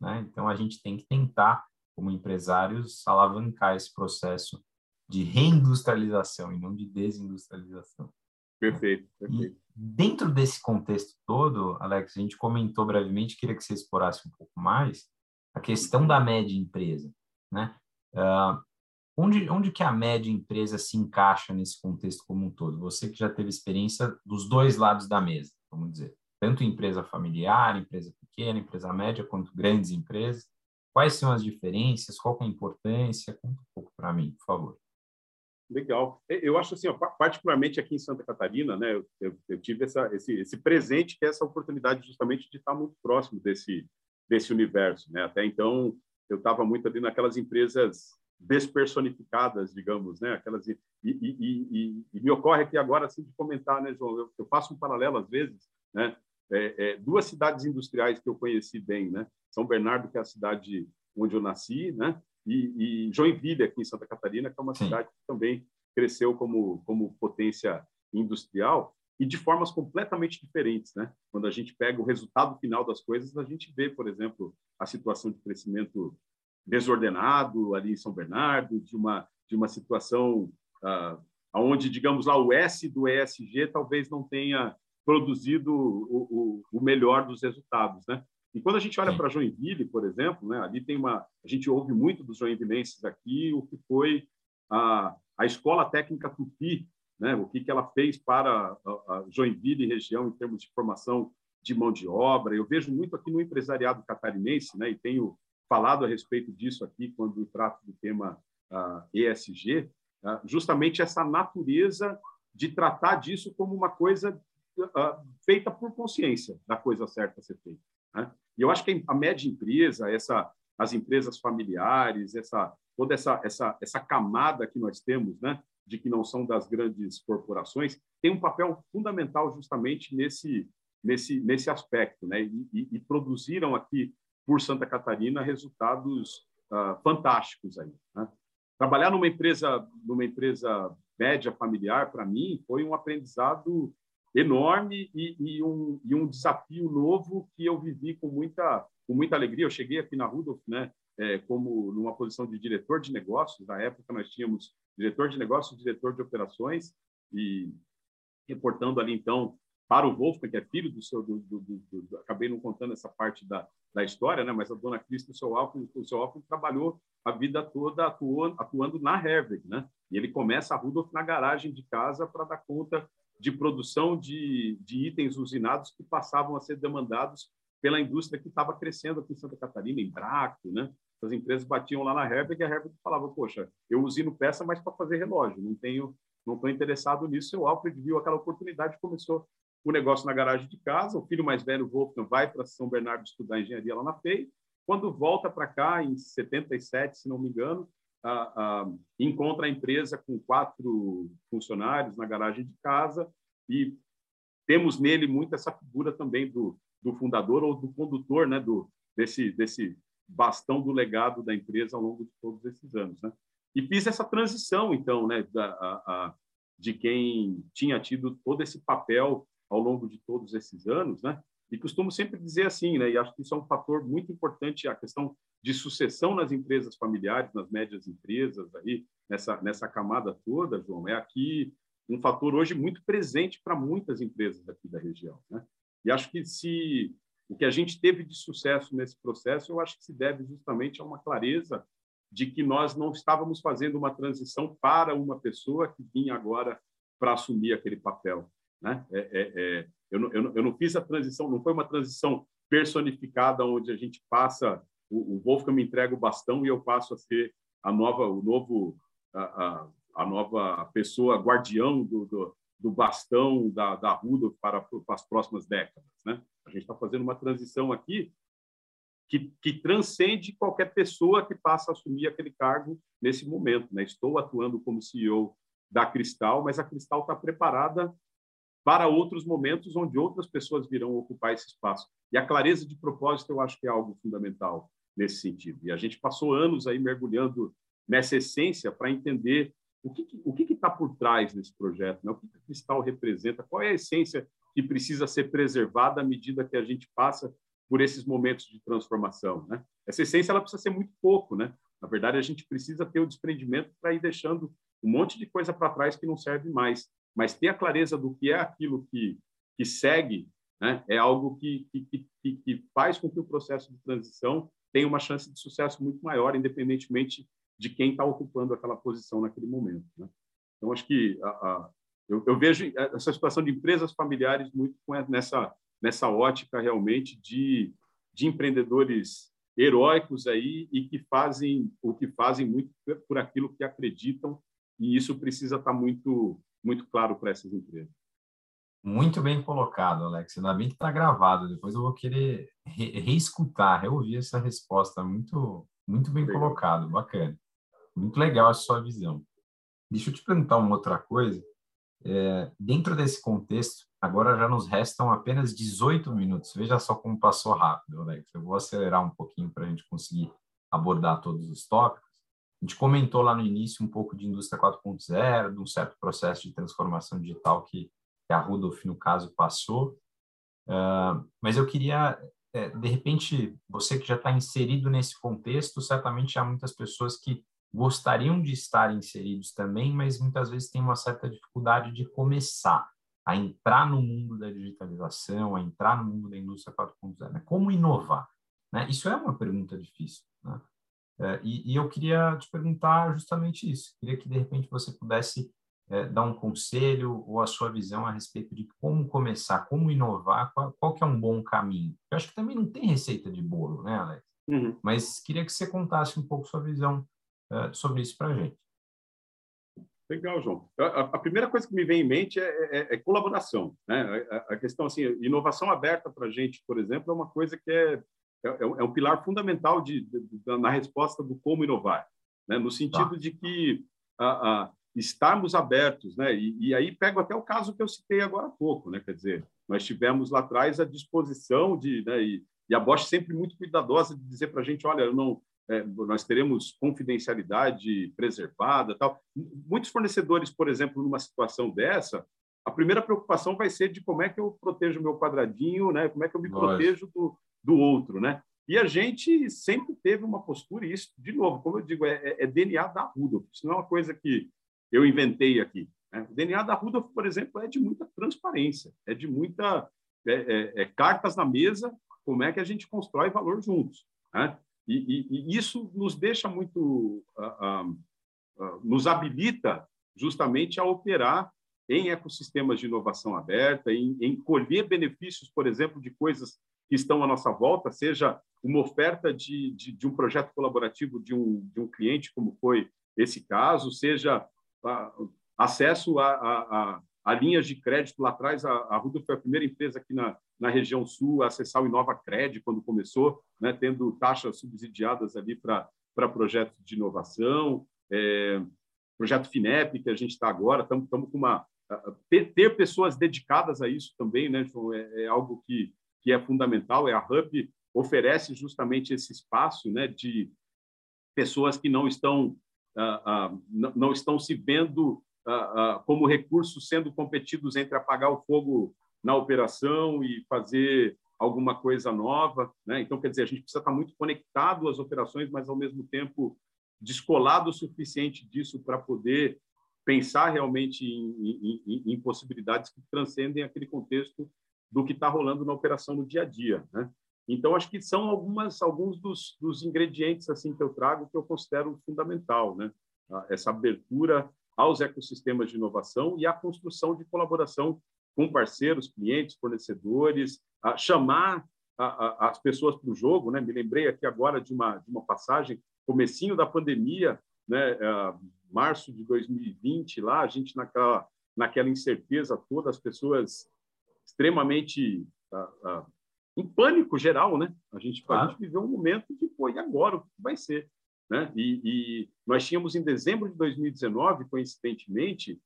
Né? Então, a gente tem que tentar, como empresários, alavancar esse processo de reindustrialização e não de desindustrialização. Perfeito, perfeito. E dentro desse contexto todo, Alex, a gente comentou brevemente, queria que você explorasse um pouco mais a questão da média empresa, né? Uh, onde, onde que a média empresa se encaixa nesse contexto como um todo? Você que já teve experiência dos dois lados da mesa, vamos dizer, tanto empresa familiar, empresa pequena, empresa média, quanto grandes empresas. Quais são as diferenças? Qual é a importância? Conta um pouco para mim, por favor. Legal. Eu acho assim, ó, particularmente aqui em Santa Catarina, né, eu, eu, eu tive essa, esse, esse, presente, que é essa oportunidade justamente de estar muito próximo desse, desse universo. Né? Até então, eu estava muito ali naquelas empresas despersonificadas, digamos, né? Aquelas e, e, e, e, me ocorre aqui agora assim de comentar, né, João? Eu, eu faço um paralelo às vezes, né? É, é, duas cidades industriais que eu conheci bem, né? São Bernardo, que é a cidade onde eu nasci, né? E, Joinville, aqui em Santa Catarina, que é uma Sim. cidade que também cresceu como, como potência industrial e de formas completamente diferentes, né? Quando a gente pega o resultado final das coisas, a gente vê, por exemplo, a situação de crescimento desordenado ali em São Bernardo, de uma de uma situação ah, onde, digamos lá, o S do ESG talvez não tenha produzido o, o, o melhor dos resultados, né? E quando a gente olha para Joinville, por exemplo, né, ali tem uma, a gente ouve muito dos joinvilenses aqui o que foi a, a escola técnica Tupi, né, o que, que ela fez para a, a Joinville e região em termos de formação de mão de obra. Eu vejo muito aqui no empresariado catarinense, né, e tenho falado a respeito disso aqui quando trato do tema uh, ESG, uh, justamente essa natureza de tratar disso como uma coisa uh, feita por consciência da coisa certa a ser feita. Né? E eu acho que a média empresa, essa, as empresas familiares, essa toda essa, essa, essa camada que nós temos, né, de que não são das grandes corporações, tem um papel fundamental justamente nesse nesse nesse aspecto, né, e, e, e produziram aqui por Santa Catarina resultados uh, fantásticos aí. Né? Trabalhar numa empresa numa empresa média familiar para mim foi um aprendizado enorme e, e, um, e um desafio novo que eu vivi com muita, com muita alegria. Eu cheguei aqui na Rudolf, né, é, como numa posição de diretor de negócios. Na época, nós tínhamos diretor de negócios, diretor de operações, e reportando ali, então, para o Wolfgang, que é filho do seu. Do, do, do, acabei não contando essa parte da, da história, né, mas a dona Cristi, o seu Alfred, o seu Alfred trabalhou a vida toda atuando, atuando na Harvard, né? E ele começa a Rudolf na garagem de casa para dar conta de produção de, de itens usinados que passavam a ser demandados pela indústria que estava crescendo aqui em Santa Catarina, em Braco, né? As empresas batiam lá na Herbert e a Herbert falava, poxa, eu usino peça, mas para fazer relógio, não tenho, não estou interessado nisso. E o Alfred viu aquela oportunidade e começou o negócio na garagem de casa. O filho mais velho, Wolfgang, vai para São Bernardo estudar engenharia lá na FEI. Quando volta para cá, em 77, se não me engano, encontra a empresa com quatro funcionários na garagem de casa e temos nele muito essa figura também do, do fundador ou do condutor né, do, desse, desse bastão do legado da empresa ao longo de todos esses anos. Né? E fiz essa transição, então, né, da, a, a, de quem tinha tido todo esse papel ao longo de todos esses anos, né? E costumo sempre dizer assim, né? E acho que isso é um fator muito importante, a questão de sucessão nas empresas familiares, nas médias empresas, aí nessa nessa camada toda, João, é aqui um fator hoje muito presente para muitas empresas aqui da região, né? E acho que se O que a gente teve de sucesso nesse processo, eu acho que se deve justamente a uma clareza de que nós não estávamos fazendo uma transição para uma pessoa que vinha agora para assumir aquele papel. Né? É, é, é, eu, não, eu, não, eu, não, fiz a transição, não foi uma transição personificada onde a gente passa, o, o Wolfgang me entrega o bastão e eu passo a ser a nova, o novo, a, a, a nova pessoa guardião do, do, do bastão da, da Rudolf para, para as próximas décadas. Né? A gente está fazendo uma transição aqui que, que, transcende qualquer pessoa que passa a assumir aquele cargo nesse momento. Né? Estou atuando como CEO da Cristal, mas a Cristal está preparada para outros momentos onde outras pessoas virão ocupar esse espaço. E a clareza de propósito eu acho que é algo fundamental nesse sentido. E a gente passou anos aí mergulhando nessa essência para entender o que o que está por trás desse projeto, né? o que a Cristal representa, qual é a essência que precisa ser preservada à medida que a gente passa por esses momentos de transformação. Né? Essa essência ela precisa ser muito pouco. Né? Na verdade, a gente precisa ter o desprendimento para ir deixando um monte de coisa para trás que não serve mais. Mas ter a clareza do que é aquilo que, que segue né? é algo que, que, que, que faz com que o processo de transição tenha uma chance de sucesso muito maior, independentemente de quem está ocupando aquela posição naquele momento. Né? Então, acho que a, a, eu, eu, vejo essa situação de empresas familiares muito nessa, nessa ótica realmente de, de empreendedores heróicos aí e que fazem o que fazem muito por aquilo que acreditam e isso precisa estar tá muito muito claro para essas empresas. Muito bem colocado, Alex. Ainda bem que está gravado. Depois eu vou querer re reescutar, reouvir essa resposta. Muito, muito bem legal. colocado, bacana. Muito legal a sua visão. Deixa eu te perguntar uma outra coisa. É, dentro desse contexto, agora já nos restam apenas 18 minutos. Veja só como passou rápido, Alex. Eu vou acelerar um pouquinho para a gente conseguir abordar todos os tópicos. A gente comentou lá no início um pouco de indústria 4.0, de um certo processo de transformação digital que, a Rudolf, no caso, passou. Uh, mas eu queria, é, de repente, você que já está inserido nesse contexto, certamente há muitas pessoas que gostariam de estar inseridos também, mas muitas vezes têm uma certa dificuldade de começar a entrar no mundo da digitalização, a entrar no mundo da indústria 4.0. Né? Como inovar? Né? Isso é uma pergunta difícil. Né? É, e, e, eu queria te perguntar justamente isso. Queria que, de repente, você pudesse é, dar um conselho ou a sua visão a respeito de como começar, como inovar, qual, qual que é um bom caminho. Eu acho que também não tem receita de bolo, né, Alex? Uhum. Mas queria que você contasse um pouco sua visão é, sobre isso para a gente. Legal, João. A, a, primeira coisa que me vem em mente é, é, é colaboração. Né? A, a, questão assim, inovação aberta para a gente, por exemplo, é uma coisa que é, é, é, um pilar fundamental de, de, de, na resposta do como inovar, né? no sentido de que a, estarmos abertos, né? E, e, aí pego até o caso que eu citei agora há pouco, né? Quer dizer, nós tivemos lá atrás a disposição de, né? E, e a Bosch sempre muito cuidadosa de dizer para a gente, olha, eu não é, nós teremos confidencialidade preservada, tal. Muitos fornecedores, por exemplo, numa situação dessa, a primeira preocupação vai ser de como é que eu protejo o meu quadradinho, né? Como é que eu me Nossa. protejo do, do outro, né? E a gente sempre teve uma postura, e isso, de novo, como eu digo, é, é, é DNA da Rudolf. Isso não é uma coisa que eu inventei aqui. Né? O DNA da Rudolf, por exemplo, é de muita transparência, é de muita é, é, é cartas na mesa, como é que a gente constrói valor juntos. Né? E, e, e isso nos deixa muito, uh, uh, uh, nos habilita justamente a operar em ecossistemas de inovação aberta, em, em, colher benefícios, por exemplo, de coisas que estão à nossa volta, seja uma oferta de, de, de um projeto colaborativo de um, de um cliente, como foi esse caso, seja acesso a, a, a, a, linhas de crédito. Lá atrás, a, a Rudo foi a primeira empresa aqui na, na região sul a acessar o Inova Cred quando começou, né, tendo taxas subsidiadas ali para projetos de inovação, é, projeto FINEP, que a gente está agora, estamos com uma... Ter, ter, pessoas dedicadas a isso também, né, João, é, é, algo que, que é fundamental, é a Hub oferece justamente esse espaço né, de pessoas que não estão, ah, ah, não estão se vendo ah, como recursos sendo competidos entre apagar o fogo na operação e fazer alguma coisa nova. Né? Então, quer dizer, a gente precisa estar muito conectado às operações, mas, ao mesmo tempo, descolado o suficiente disso para poder pensar realmente em, em, em, possibilidades que transcendem aquele contexto do que está rolando na operação no dia a dia. Né? Então, acho que são algumas, alguns dos, dos ingredientes assim que eu trago que eu considero fundamental, né? essa abertura aos ecossistemas de inovação e a construção de colaboração com parceiros, clientes, fornecedores, a chamar a, a, as pessoas para o jogo. Né? Me lembrei aqui agora de uma, de uma passagem, comecinho da pandemia, né? Uh, março de 2020, lá, a gente naquela, naquela incerteza toda, as pessoas extremamente uh, em pânico geral, né? A gente, a gente viveu um momento de, pô, e agora? O que vai ser? Né? E, e nós tínhamos, em dezembro de 2019, coincidentemente,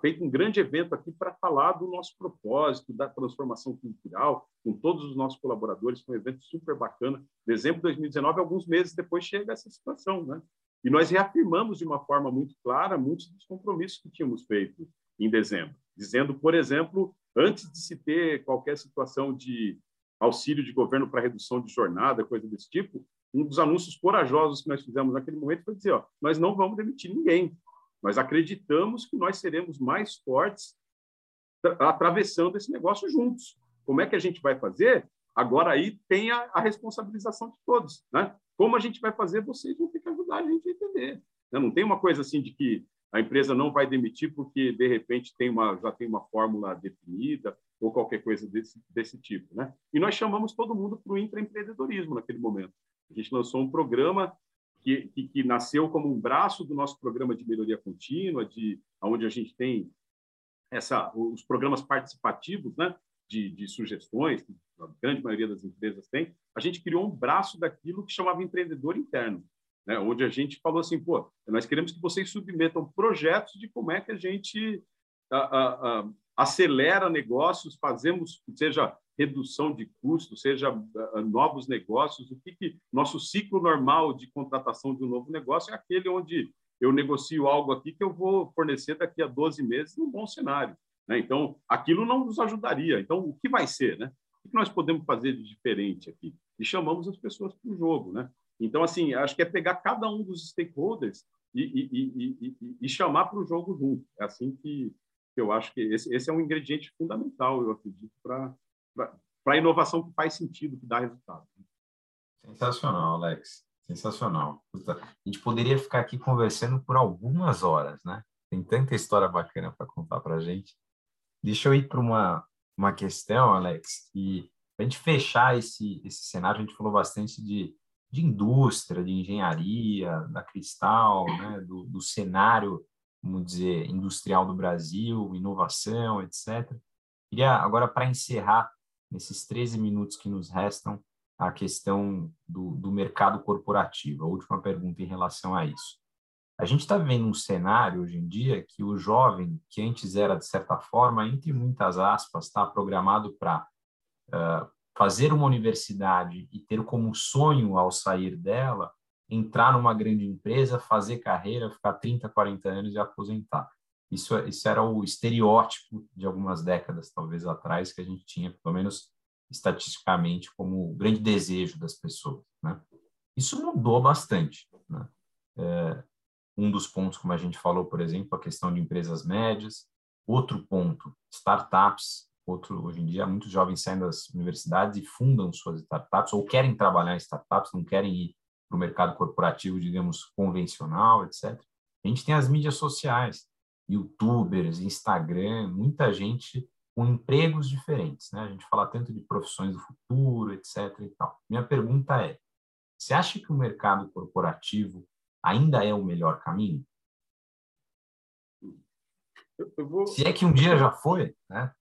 feito um grande evento aqui para falar do nosso propósito, da transformação cultural, com todos os nossos colaboradores. Foi um evento super bacana. Dezembro de 2019, alguns meses depois, chega essa situação. Né? E nós reafirmamos de uma forma muito clara muitos dos compromissos que tínhamos feito em dezembro, dizendo, por exemplo, antes de se ter qualquer situação de auxílio de governo para redução de jornada, coisa desse tipo, um dos anúncios corajosos que nós fizemos naquele momento foi dizer: ó, nós não vamos demitir ninguém. Nós acreditamos que nós seremos mais fortes atravessando esse negócio juntos. Como é que a gente vai fazer? Agora aí tem a, a responsabilização de todos, né? Como a gente vai fazer? Vocês vão ter que ajudar a gente a entender. Né? Não tem uma coisa assim de que a empresa não vai demitir porque de repente tem uma já tem uma fórmula definida ou qualquer coisa desse desse tipo, né? E nós chamamos todo mundo para o intraempreendedorismo naquele momento. A gente lançou um programa que, que, que, nasceu como um braço do nosso programa de melhoria contínua, de onde a gente tem essa, os programas participativos, né, de, de sugestões, que a grande maioria das empresas tem. A gente criou um braço daquilo que chamava empreendedor interno, né, onde a gente falou assim, pô, nós queremos que vocês submetam projetos de como é que a gente a, a, a, acelera negócios, fazemos, seja redução de custos, seja novos negócios, o que, que nosso ciclo normal de contratação de um novo negócio é aquele onde eu negocio algo aqui que eu vou fornecer daqui a 12 meses num bom cenário. Né? Então, aquilo não nos ajudaria. Então, o que vai ser? Né? O que nós podemos fazer de diferente aqui? E chamamos as pessoas para o jogo. Né? Então, assim, acho que é pegar cada um dos stakeholders e, e, e, e chamar para o jogo junto. É assim que, que eu acho que esse, esse é um ingrediente fundamental, eu acredito, para a inovação que faz sentido, que dá resultado. Sensacional, Alex. Sensacional. A gente poderia ficar aqui conversando por algumas horas, né? Tem tanta história bacana para contar para gente. Deixa eu ir para uma, uma questão, Alex, que para a gente fechar esse, esse cenário, a gente falou bastante de, de indústria, de engenharia, da Cristal, né? do, do cenário, vamos dizer, industrial do Brasil, inovação, etc. Queria, agora, para encerrar, nesses 13 minutos que nos restam, a questão do, do mercado corporativo. A última pergunta em relação a isso. A gente está vivendo um cenário hoje em dia que o jovem, que antes era, de certa forma, entre muitas aspas, está programado para uh, fazer uma universidade e ter como sonho, ao sair dela, entrar numa grande empresa, fazer carreira, ficar 30, 40 anos e aposentar. Isso, isso era o estereótipo de algumas décadas, talvez, atrás, que a gente tinha, pelo menos estatisticamente, como o grande desejo das pessoas. Né? Isso mudou bastante. Né? É, um dos pontos, como a gente falou, por exemplo, a questão de empresas médias. Outro ponto, startups. Outro, hoje em dia, muitos jovens saem das universidades e fundam suas startups ou querem trabalhar em startups, não querem ir para o mercado corporativo, digamos, convencional, etc. A gente tem as mídias sociais youtubers, Instagram, muita gente com empregos diferentes, né? A gente fala tanto de profissões do futuro, etc. E tal. Minha pergunta é: você acha que o mercado corporativo ainda é o melhor caminho? Vou... Se é que um dia já foi, né?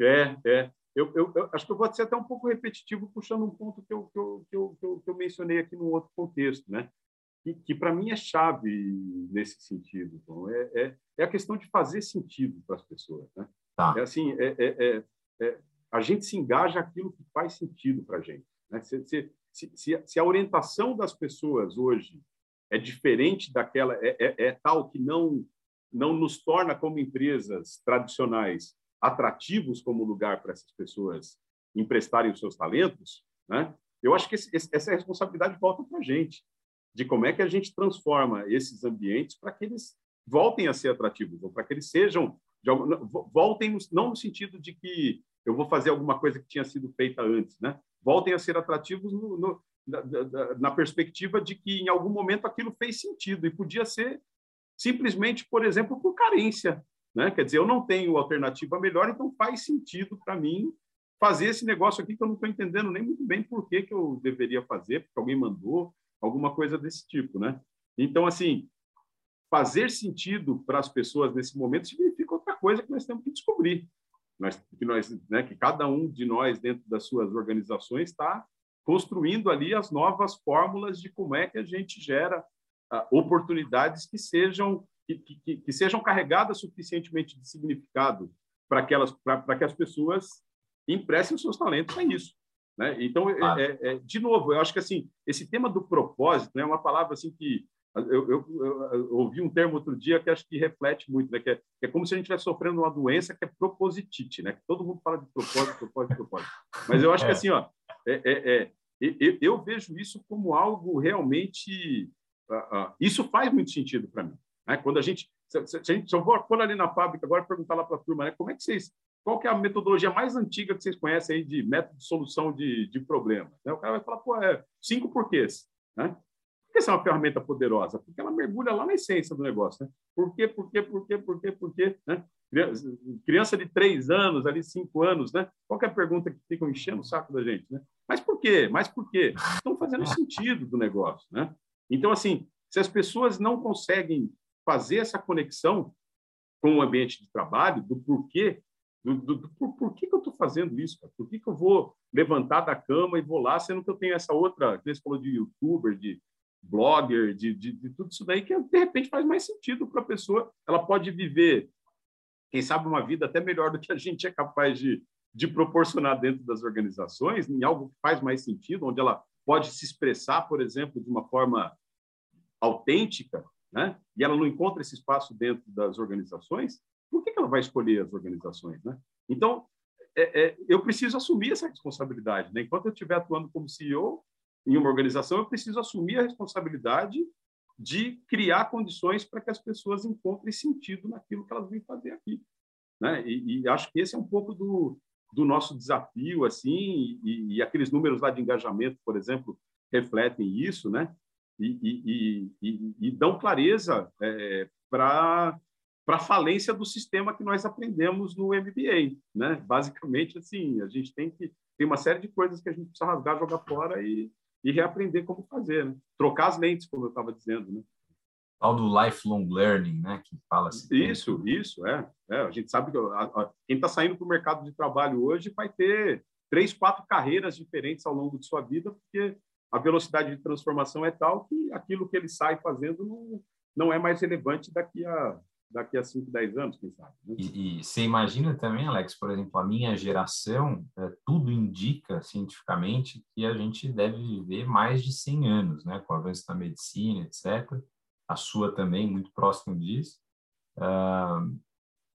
É, é. Eu, eu, eu, acho que eu vou ser até um pouco repetitivo, puxando um ponto que eu, que eu, que eu, que eu, que eu mencionei aqui no outro contexto, né? que, que para mim é chave nesse sentido. Então, é, é, é, a questão de fazer sentido para as pessoas. Né? Tá. É assim, é, é, é, é, a gente se engaja aquilo que faz sentido para a gente. Né? Se, se, se, se, a orientação das pessoas hoje é diferente daquela, é, é tal que não não nos torna como empresas tradicionais atrativos como lugar para essas pessoas emprestarem os seus talentos, né? Eu acho que esse, essa responsabilidade volta para a gente de como é que a gente transforma esses ambientes para que eles voltem a ser atrativos, ou para que eles sejam, voltem, não no sentido de que eu vou fazer alguma coisa que tinha sido feita antes, né? Voltem a ser atrativos no, no, na, na, perspectiva de que em algum momento aquilo fez sentido e podia ser simplesmente, por exemplo, por carência, né? Quer dizer, eu não tenho alternativa melhor, então faz sentido para mim fazer esse negócio aqui que eu não estou entendendo nem muito bem por que, que eu deveria fazer, porque alguém mandou, alguma coisa desse tipo, né? Então, assim, fazer sentido para as pessoas nesse momento significa outra coisa que nós temos que descobrir. Nós, que, nós, né, que cada um de nós, dentro das suas organizações, está construindo ali as novas fórmulas de como é que a gente gera oportunidades que sejam que, que, que, sejam carregadas suficientemente de significado para aquelas para que as pessoas emprestem os seus talentos para isso né então ah. é, é, de novo eu acho que assim esse tema do propósito né, é uma palavra assim que eu, eu, eu, eu, ouvi um termo outro dia que acho que reflete muito, né? que, é, que é como se a gente estivesse sofrendo uma doença que é propositite, né? Que todo mundo fala de propósito, propósito, propósito. Mas eu acho é. que assim, ó, é, é, é eu, eu, vejo isso como algo realmente. Uh, uh, isso faz muito sentido para mim. Né? Quando a gente se, se, a gente, se eu vou pôr ali na fábrica agora perguntar lá para a turma, né? Como é que vocês qual que é a metodologia mais antiga que vocês conhecem aí de método de solução de, de problemas? Né? O cara vai falar, pô, é cinco porquês. Né? que essa é uma ferramenta poderosa? Porque ela mergulha lá na essência do negócio. Né? Por quê, por quê, por quê, por quê, por quê? Né? Criança de três anos, ali cinco anos, né? Qual é a pergunta que ficam enchendo o saco da gente? Né? Mas por quê? Mas por quê? Estão fazendo sentido do negócio. Né? Então, assim, se as pessoas não conseguem fazer essa conexão com o ambiente de trabalho, do porquê, do, do, do por, por, que, que eu estou fazendo isso? Cara? Por que, que eu vou levantar da cama e vou lá, sendo que eu tenho essa outra, que você falou de youtuber, de blogger, de, de, de, tudo isso daí, que de repente faz mais sentido para a pessoa. Ela pode viver, quem sabe, uma vida até melhor do que a gente é capaz de, de proporcionar dentro das organizações, em algo que faz mais sentido, onde ela pode se expressar, por exemplo, de uma forma autêntica, né? e ela não encontra esse espaço dentro das organizações, por que, ela vai escolher as organizações? Né? Então, é, é, eu preciso assumir essa responsabilidade. Né? Enquanto eu estiver atuando como CEO, em uma organização, eu preciso assumir a responsabilidade de criar condições para que as pessoas encontrem sentido naquilo que elas vêm fazer aqui. Né? E, e acho que esse é um pouco do, do nosso desafio, assim, e, e, aqueles números lá de engajamento, por exemplo, refletem isso, né? E, e dão clareza é, para para a falência do sistema que nós aprendemos no MBA, né? Basicamente, assim, a gente tem que tem uma série de coisas que a gente precisa rasgar, jogar fora e, e reaprender como fazer, né? Trocar as lentes, como eu estava dizendo, né? Tal do lifelong learning, né? Que fala assim. Isso, isso, é. é. A gente sabe que a, a, quem está saindo para o mercado de trabalho hoje vai ter três, quatro carreiras diferentes ao longo de sua vida, porque a velocidade de transformação é tal que aquilo que ele sai fazendo não, não é mais relevante daqui a daqui a 5, 10 anos, quem sabe. Né? E, e, você imagina também, Alex, por exemplo, a minha geração, é, tudo indica cientificamente que a gente deve viver mais de 100 anos, né, com o avanço da medicina, etc. A sua também, muito próximo disso. Uh,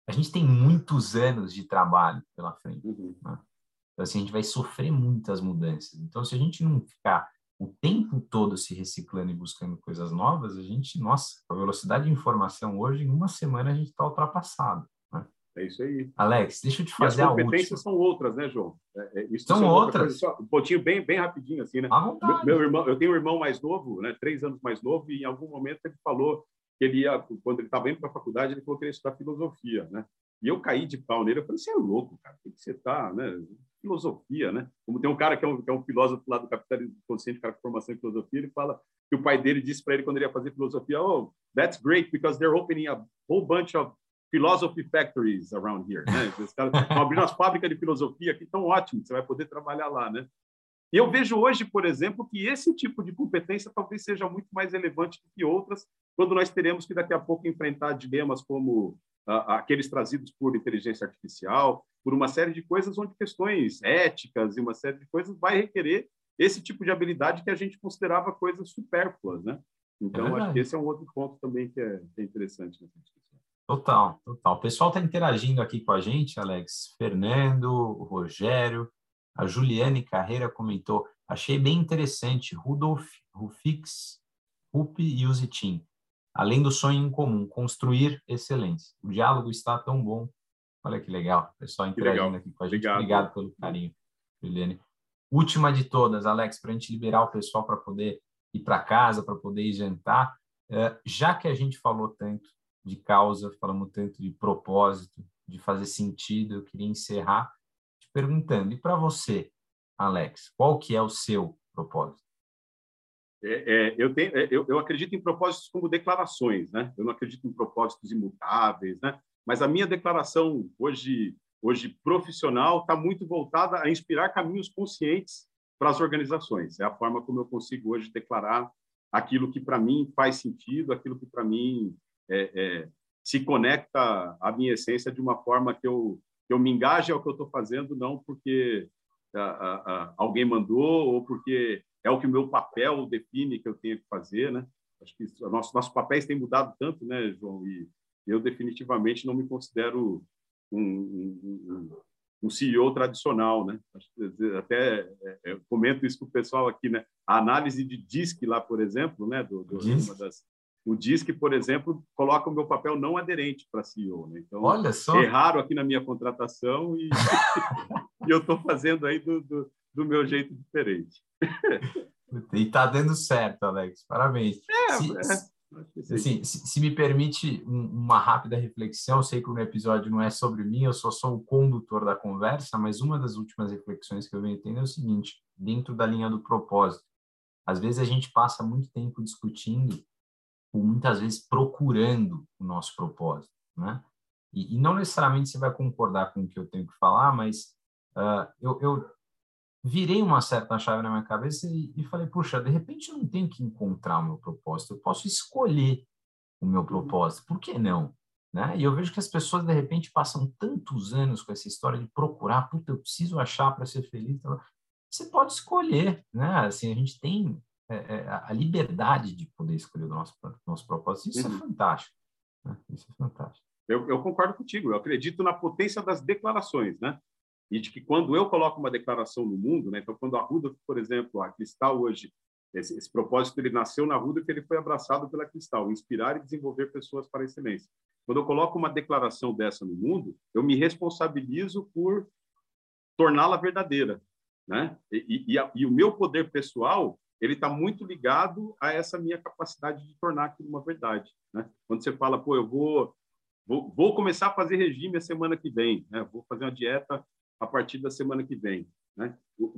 a gente tem muitos anos de trabalho pela frente. Uhum. Né? Então, assim, a gente vai sofrer muitas mudanças. Então, se a gente não ficar o tempo todo se reciclando e buscando coisas novas, a gente, nossa, a velocidade de informação hoje, em uma semana a gente está ultrapassado. É isso aí. Alex, deixa eu te fazer a última. As competências são outras, né, João? É, é, são outras. Só, um pontinho bem, bem rapidinho, assim, né? Meu, meu, irmão, eu tenho um irmão mais novo, né, três anos mais novo, e em algum momento ele falou que ele ia, quando ele estava indo para a faculdade, ele falou que ele ia estudar filosofia, né? E eu caí de pau nele, eu falei, você é louco, cara, o que você está, né? filosofia, né? Como tem um cara que é um, que é um filósofo lá do capitalismo consciente, cara com formação em filosofia, ele fala que o pai dele disse para ele quando ele ia fazer filosofia, oh, that's great because they're opening a whole bunch of philosophy factories around here, né? Os caras estão abrindo as fábricas de filosofia aqui, tão ótimo, você vai poder trabalhar lá, né? E eu vejo hoje, por exemplo, que esse tipo de competência talvez seja muito mais relevante do que outras, quando nós teremos que daqui a pouco enfrentar dilemas como aqueles trazidos por inteligência artificial, por uma série de coisas onde questões éticas e uma série de coisas vai requerer esse tipo de habilidade que a gente considerava coisas supérfluas, né? Então, é acho que esse é um outro ponto também que é, que é interessante nessa discussão. Total, total. O pessoal está interagindo aqui com a gente, Alex. Fernando, o Rogério, a Juliane Carreira comentou, achei bem interessante, Rudolf, Rufix, Rupi e o Zitin além do sonho em comum, construir excelência. O diálogo está tão bom. Olha que legal, pessoal interagindo aqui com a gente. Obrigado, Obrigado pelo carinho, Juliane. Última de todas, Alex, para a gente liberar o pessoal para poder ir para casa, para poder ir jantar. É, já que a gente falou tanto de causa, falamos tanto de propósito, de fazer sentido, eu queria encerrar te perguntando, e para você, Alex, qual que é o seu propósito? É, é, eu, tenho, é, eu, eu, acredito em propósitos como declarações, né? Eu não acredito em propósitos imutáveis, né? Mas a minha declaração hoje, hoje profissional, está muito voltada a inspirar caminhos conscientes para as organizações. É a forma como eu consigo hoje declarar aquilo que para mim faz sentido, aquilo que para mim é, é, se conecta à minha essência de uma forma que eu, que eu me engaje ao que eu estou fazendo, não porque a, a, a, alguém mandou ou porque é o que o meu papel define que eu tenho que fazer, né? Acho que nossos nossos papéis têm mudado tanto, né, João? E eu definitivamente não me considero um, um, um CEO tradicional, né? Até é, é comento isso com o pessoal aqui, né? A análise de DISC lá, por exemplo, né? Do, do uma das, o DISC, por exemplo, coloca o meu papel não aderente para CEO, né? Então, Olha só. erraram aqui na minha contratação e, e eu estou fazendo aí do, do, do meu jeito diferente. E está dando certo, Alex. Parabéns. É, se, é, assim, se, se, me permite uma rápida reflexão, eu sei que o episódio não é sobre mim, eu só sou o condutor da conversa, mas uma das últimas reflexões que eu venho tendo é o seguinte, dentro da linha do propósito. Às vezes a gente passa muito tempo discutindo, ou muitas vezes procurando o nosso propósito, né? E, e não necessariamente você vai concordar com o que eu tenho que falar, mas uh, eu, eu virei uma certa chave na minha cabeça e, e, falei, puxa, de repente eu não tenho que encontrar o meu propósito, eu posso escolher o meu uhum. propósito, por que não? Né? E eu vejo que as pessoas, de repente, passam tantos anos com essa história de procurar, puta, eu preciso achar para ser feliz. Você pode escolher, né? Assim, a gente tem é, é, a liberdade de poder escolher o nosso, nosso propósito. Isso é uhum. é fantástico. Né? Isso é fantástico. Eu, eu concordo contigo. Eu acredito na potência das declarações, né? e de que quando eu coloco uma declaração no mundo, né, então quando a Ruda, por exemplo, a Cristal hoje, esse, esse propósito ele nasceu na Ruda que ele foi abraçado pela Cristal, inspirar e desenvolver pessoas para a excelência. Quando eu coloco uma declaração dessa no mundo, eu me responsabilizo por torná-la verdadeira, né? E, e, a, e, o meu poder pessoal ele está muito ligado a essa minha capacidade de tornar aquilo uma verdade, né? Quando você fala, pô, eu vou vou, vou começar a fazer regime a semana que vem, né? Vou fazer uma dieta a partir da semana que vem. Né?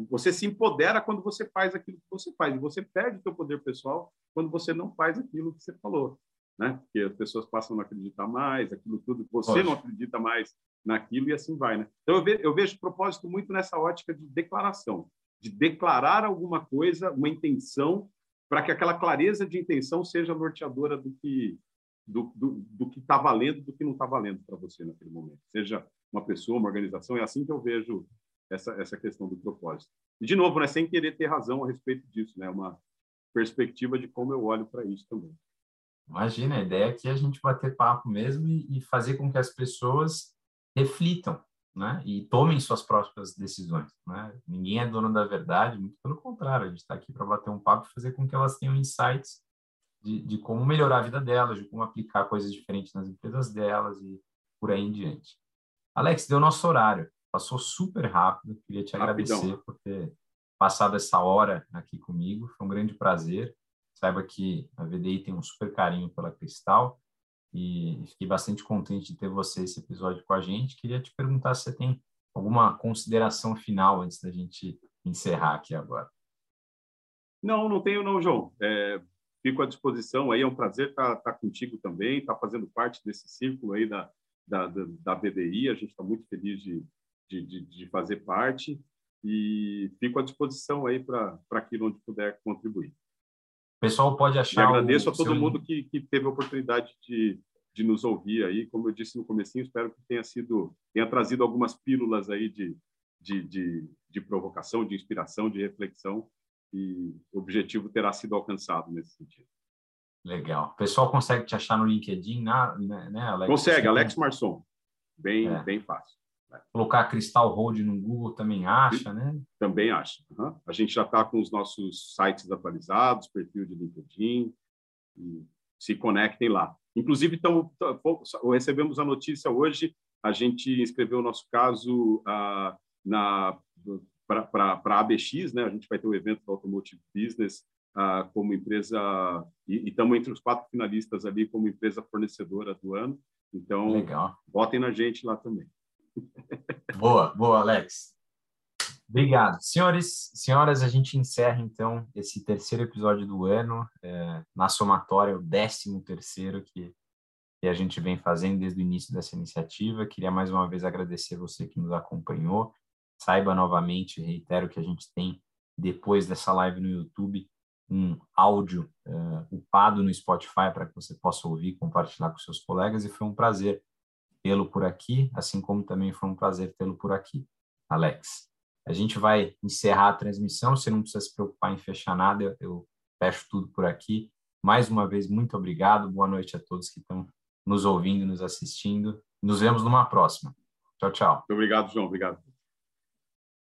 Você se empodera quando você faz aquilo que você faz, e você perde o seu poder pessoal quando você não faz aquilo que você falou. Né? Porque as pessoas passam a não acreditar mais, aquilo tudo, você Pode. não acredita mais naquilo e assim vai. Né? Então, eu, ve eu vejo propósito muito nessa ótica de declaração, de declarar alguma coisa, uma intenção, para que aquela clareza de intenção seja norteadora do que do, do, do que está valendo do que não está valendo para você naquele momento. Seja uma pessoa, uma organização, é assim que eu vejo essa, essa questão do propósito. E, de novo, né, sem querer ter razão a respeito disso, né, uma perspectiva de como eu olho para isso também. Imagina, a ideia é que a gente bater papo mesmo e, e fazer com que as pessoas reflitam né, e tomem suas próprias decisões. Né? Ninguém é dono da verdade, muito pelo contrário, a gente está aqui para bater um papo e fazer com que elas tenham insights de, de, como melhorar a vida delas, de como aplicar coisas diferentes nas empresas delas e por aí em diante. Alex, deu nosso horário. Passou super rápido. Queria te agradecer Rapidão. por ter passado essa hora aqui comigo. Foi um grande prazer. Saiba que a VDI tem um super carinho pela Cristal e fiquei bastante contente de ter você esse episódio com a gente. Queria te perguntar se você tem alguma consideração final antes da gente encerrar aqui agora. Não, não tenho não, João. É, fico à disposição aí, é um prazer estar, estar contigo também, estar fazendo parte desse círculo aí da, da, da, da BDI, a gente está muito feliz de, de, de, fazer parte e fico à disposição aí para aquilo onde puder contribuir. O pessoal pode achar. E agradeço a todo mundo que, que teve a oportunidade de, de nos ouvir aí. Como eu disse no comecinho, espero que tenha sido tenha trazido algumas pílulas aí de, de, de, de provocação, de inspiração, de reflexão e o objetivo terá sido alcançado nesse sentido. Legal. O pessoal consegue te achar no LinkedIn, né, né Alex? Consegue, Alex Marçom. Bem, é. bem fácil. Colocar Crystal Road no Google também acha, né? Também acha. Uhum. A gente já está com os nossos sites atualizados, perfil de LinkedIn, se conectem lá. Inclusive, tamo, recebemos a notícia hoje a gente inscreveu o nosso caso ah, na para a ABX, né? A gente vai ter o um evento do Automotive Business ah, como empresa e estamos entre os quatro finalistas ali como empresa fornecedora do ano. Então, Legal. votem na gente lá também. Boa, boa, Alex. Obrigado. Senhores, senhoras, a gente encerra então esse terceiro episódio do ano, é, na somatória, o décimo terceiro que, que a gente vem fazendo desde o início dessa iniciativa. Queria mais uma vez agradecer você que nos acompanhou. Saiba novamente, reitero que a gente tem, depois dessa live no YouTube, um áudio uh, upado no Spotify para que você possa ouvir, compartilhar com seus colegas. E foi um prazer tê-lo por aqui, assim como também foi um prazer tê-lo por aqui, Alex. A gente vai encerrar a transmissão, você não precisa se preocupar em fechar nada, eu, eu fecho tudo por aqui. Mais uma vez, muito obrigado, boa noite a todos que estão nos ouvindo, nos assistindo. Nos vemos numa próxima. Tchau, tchau. Muito obrigado, João. Obrigado.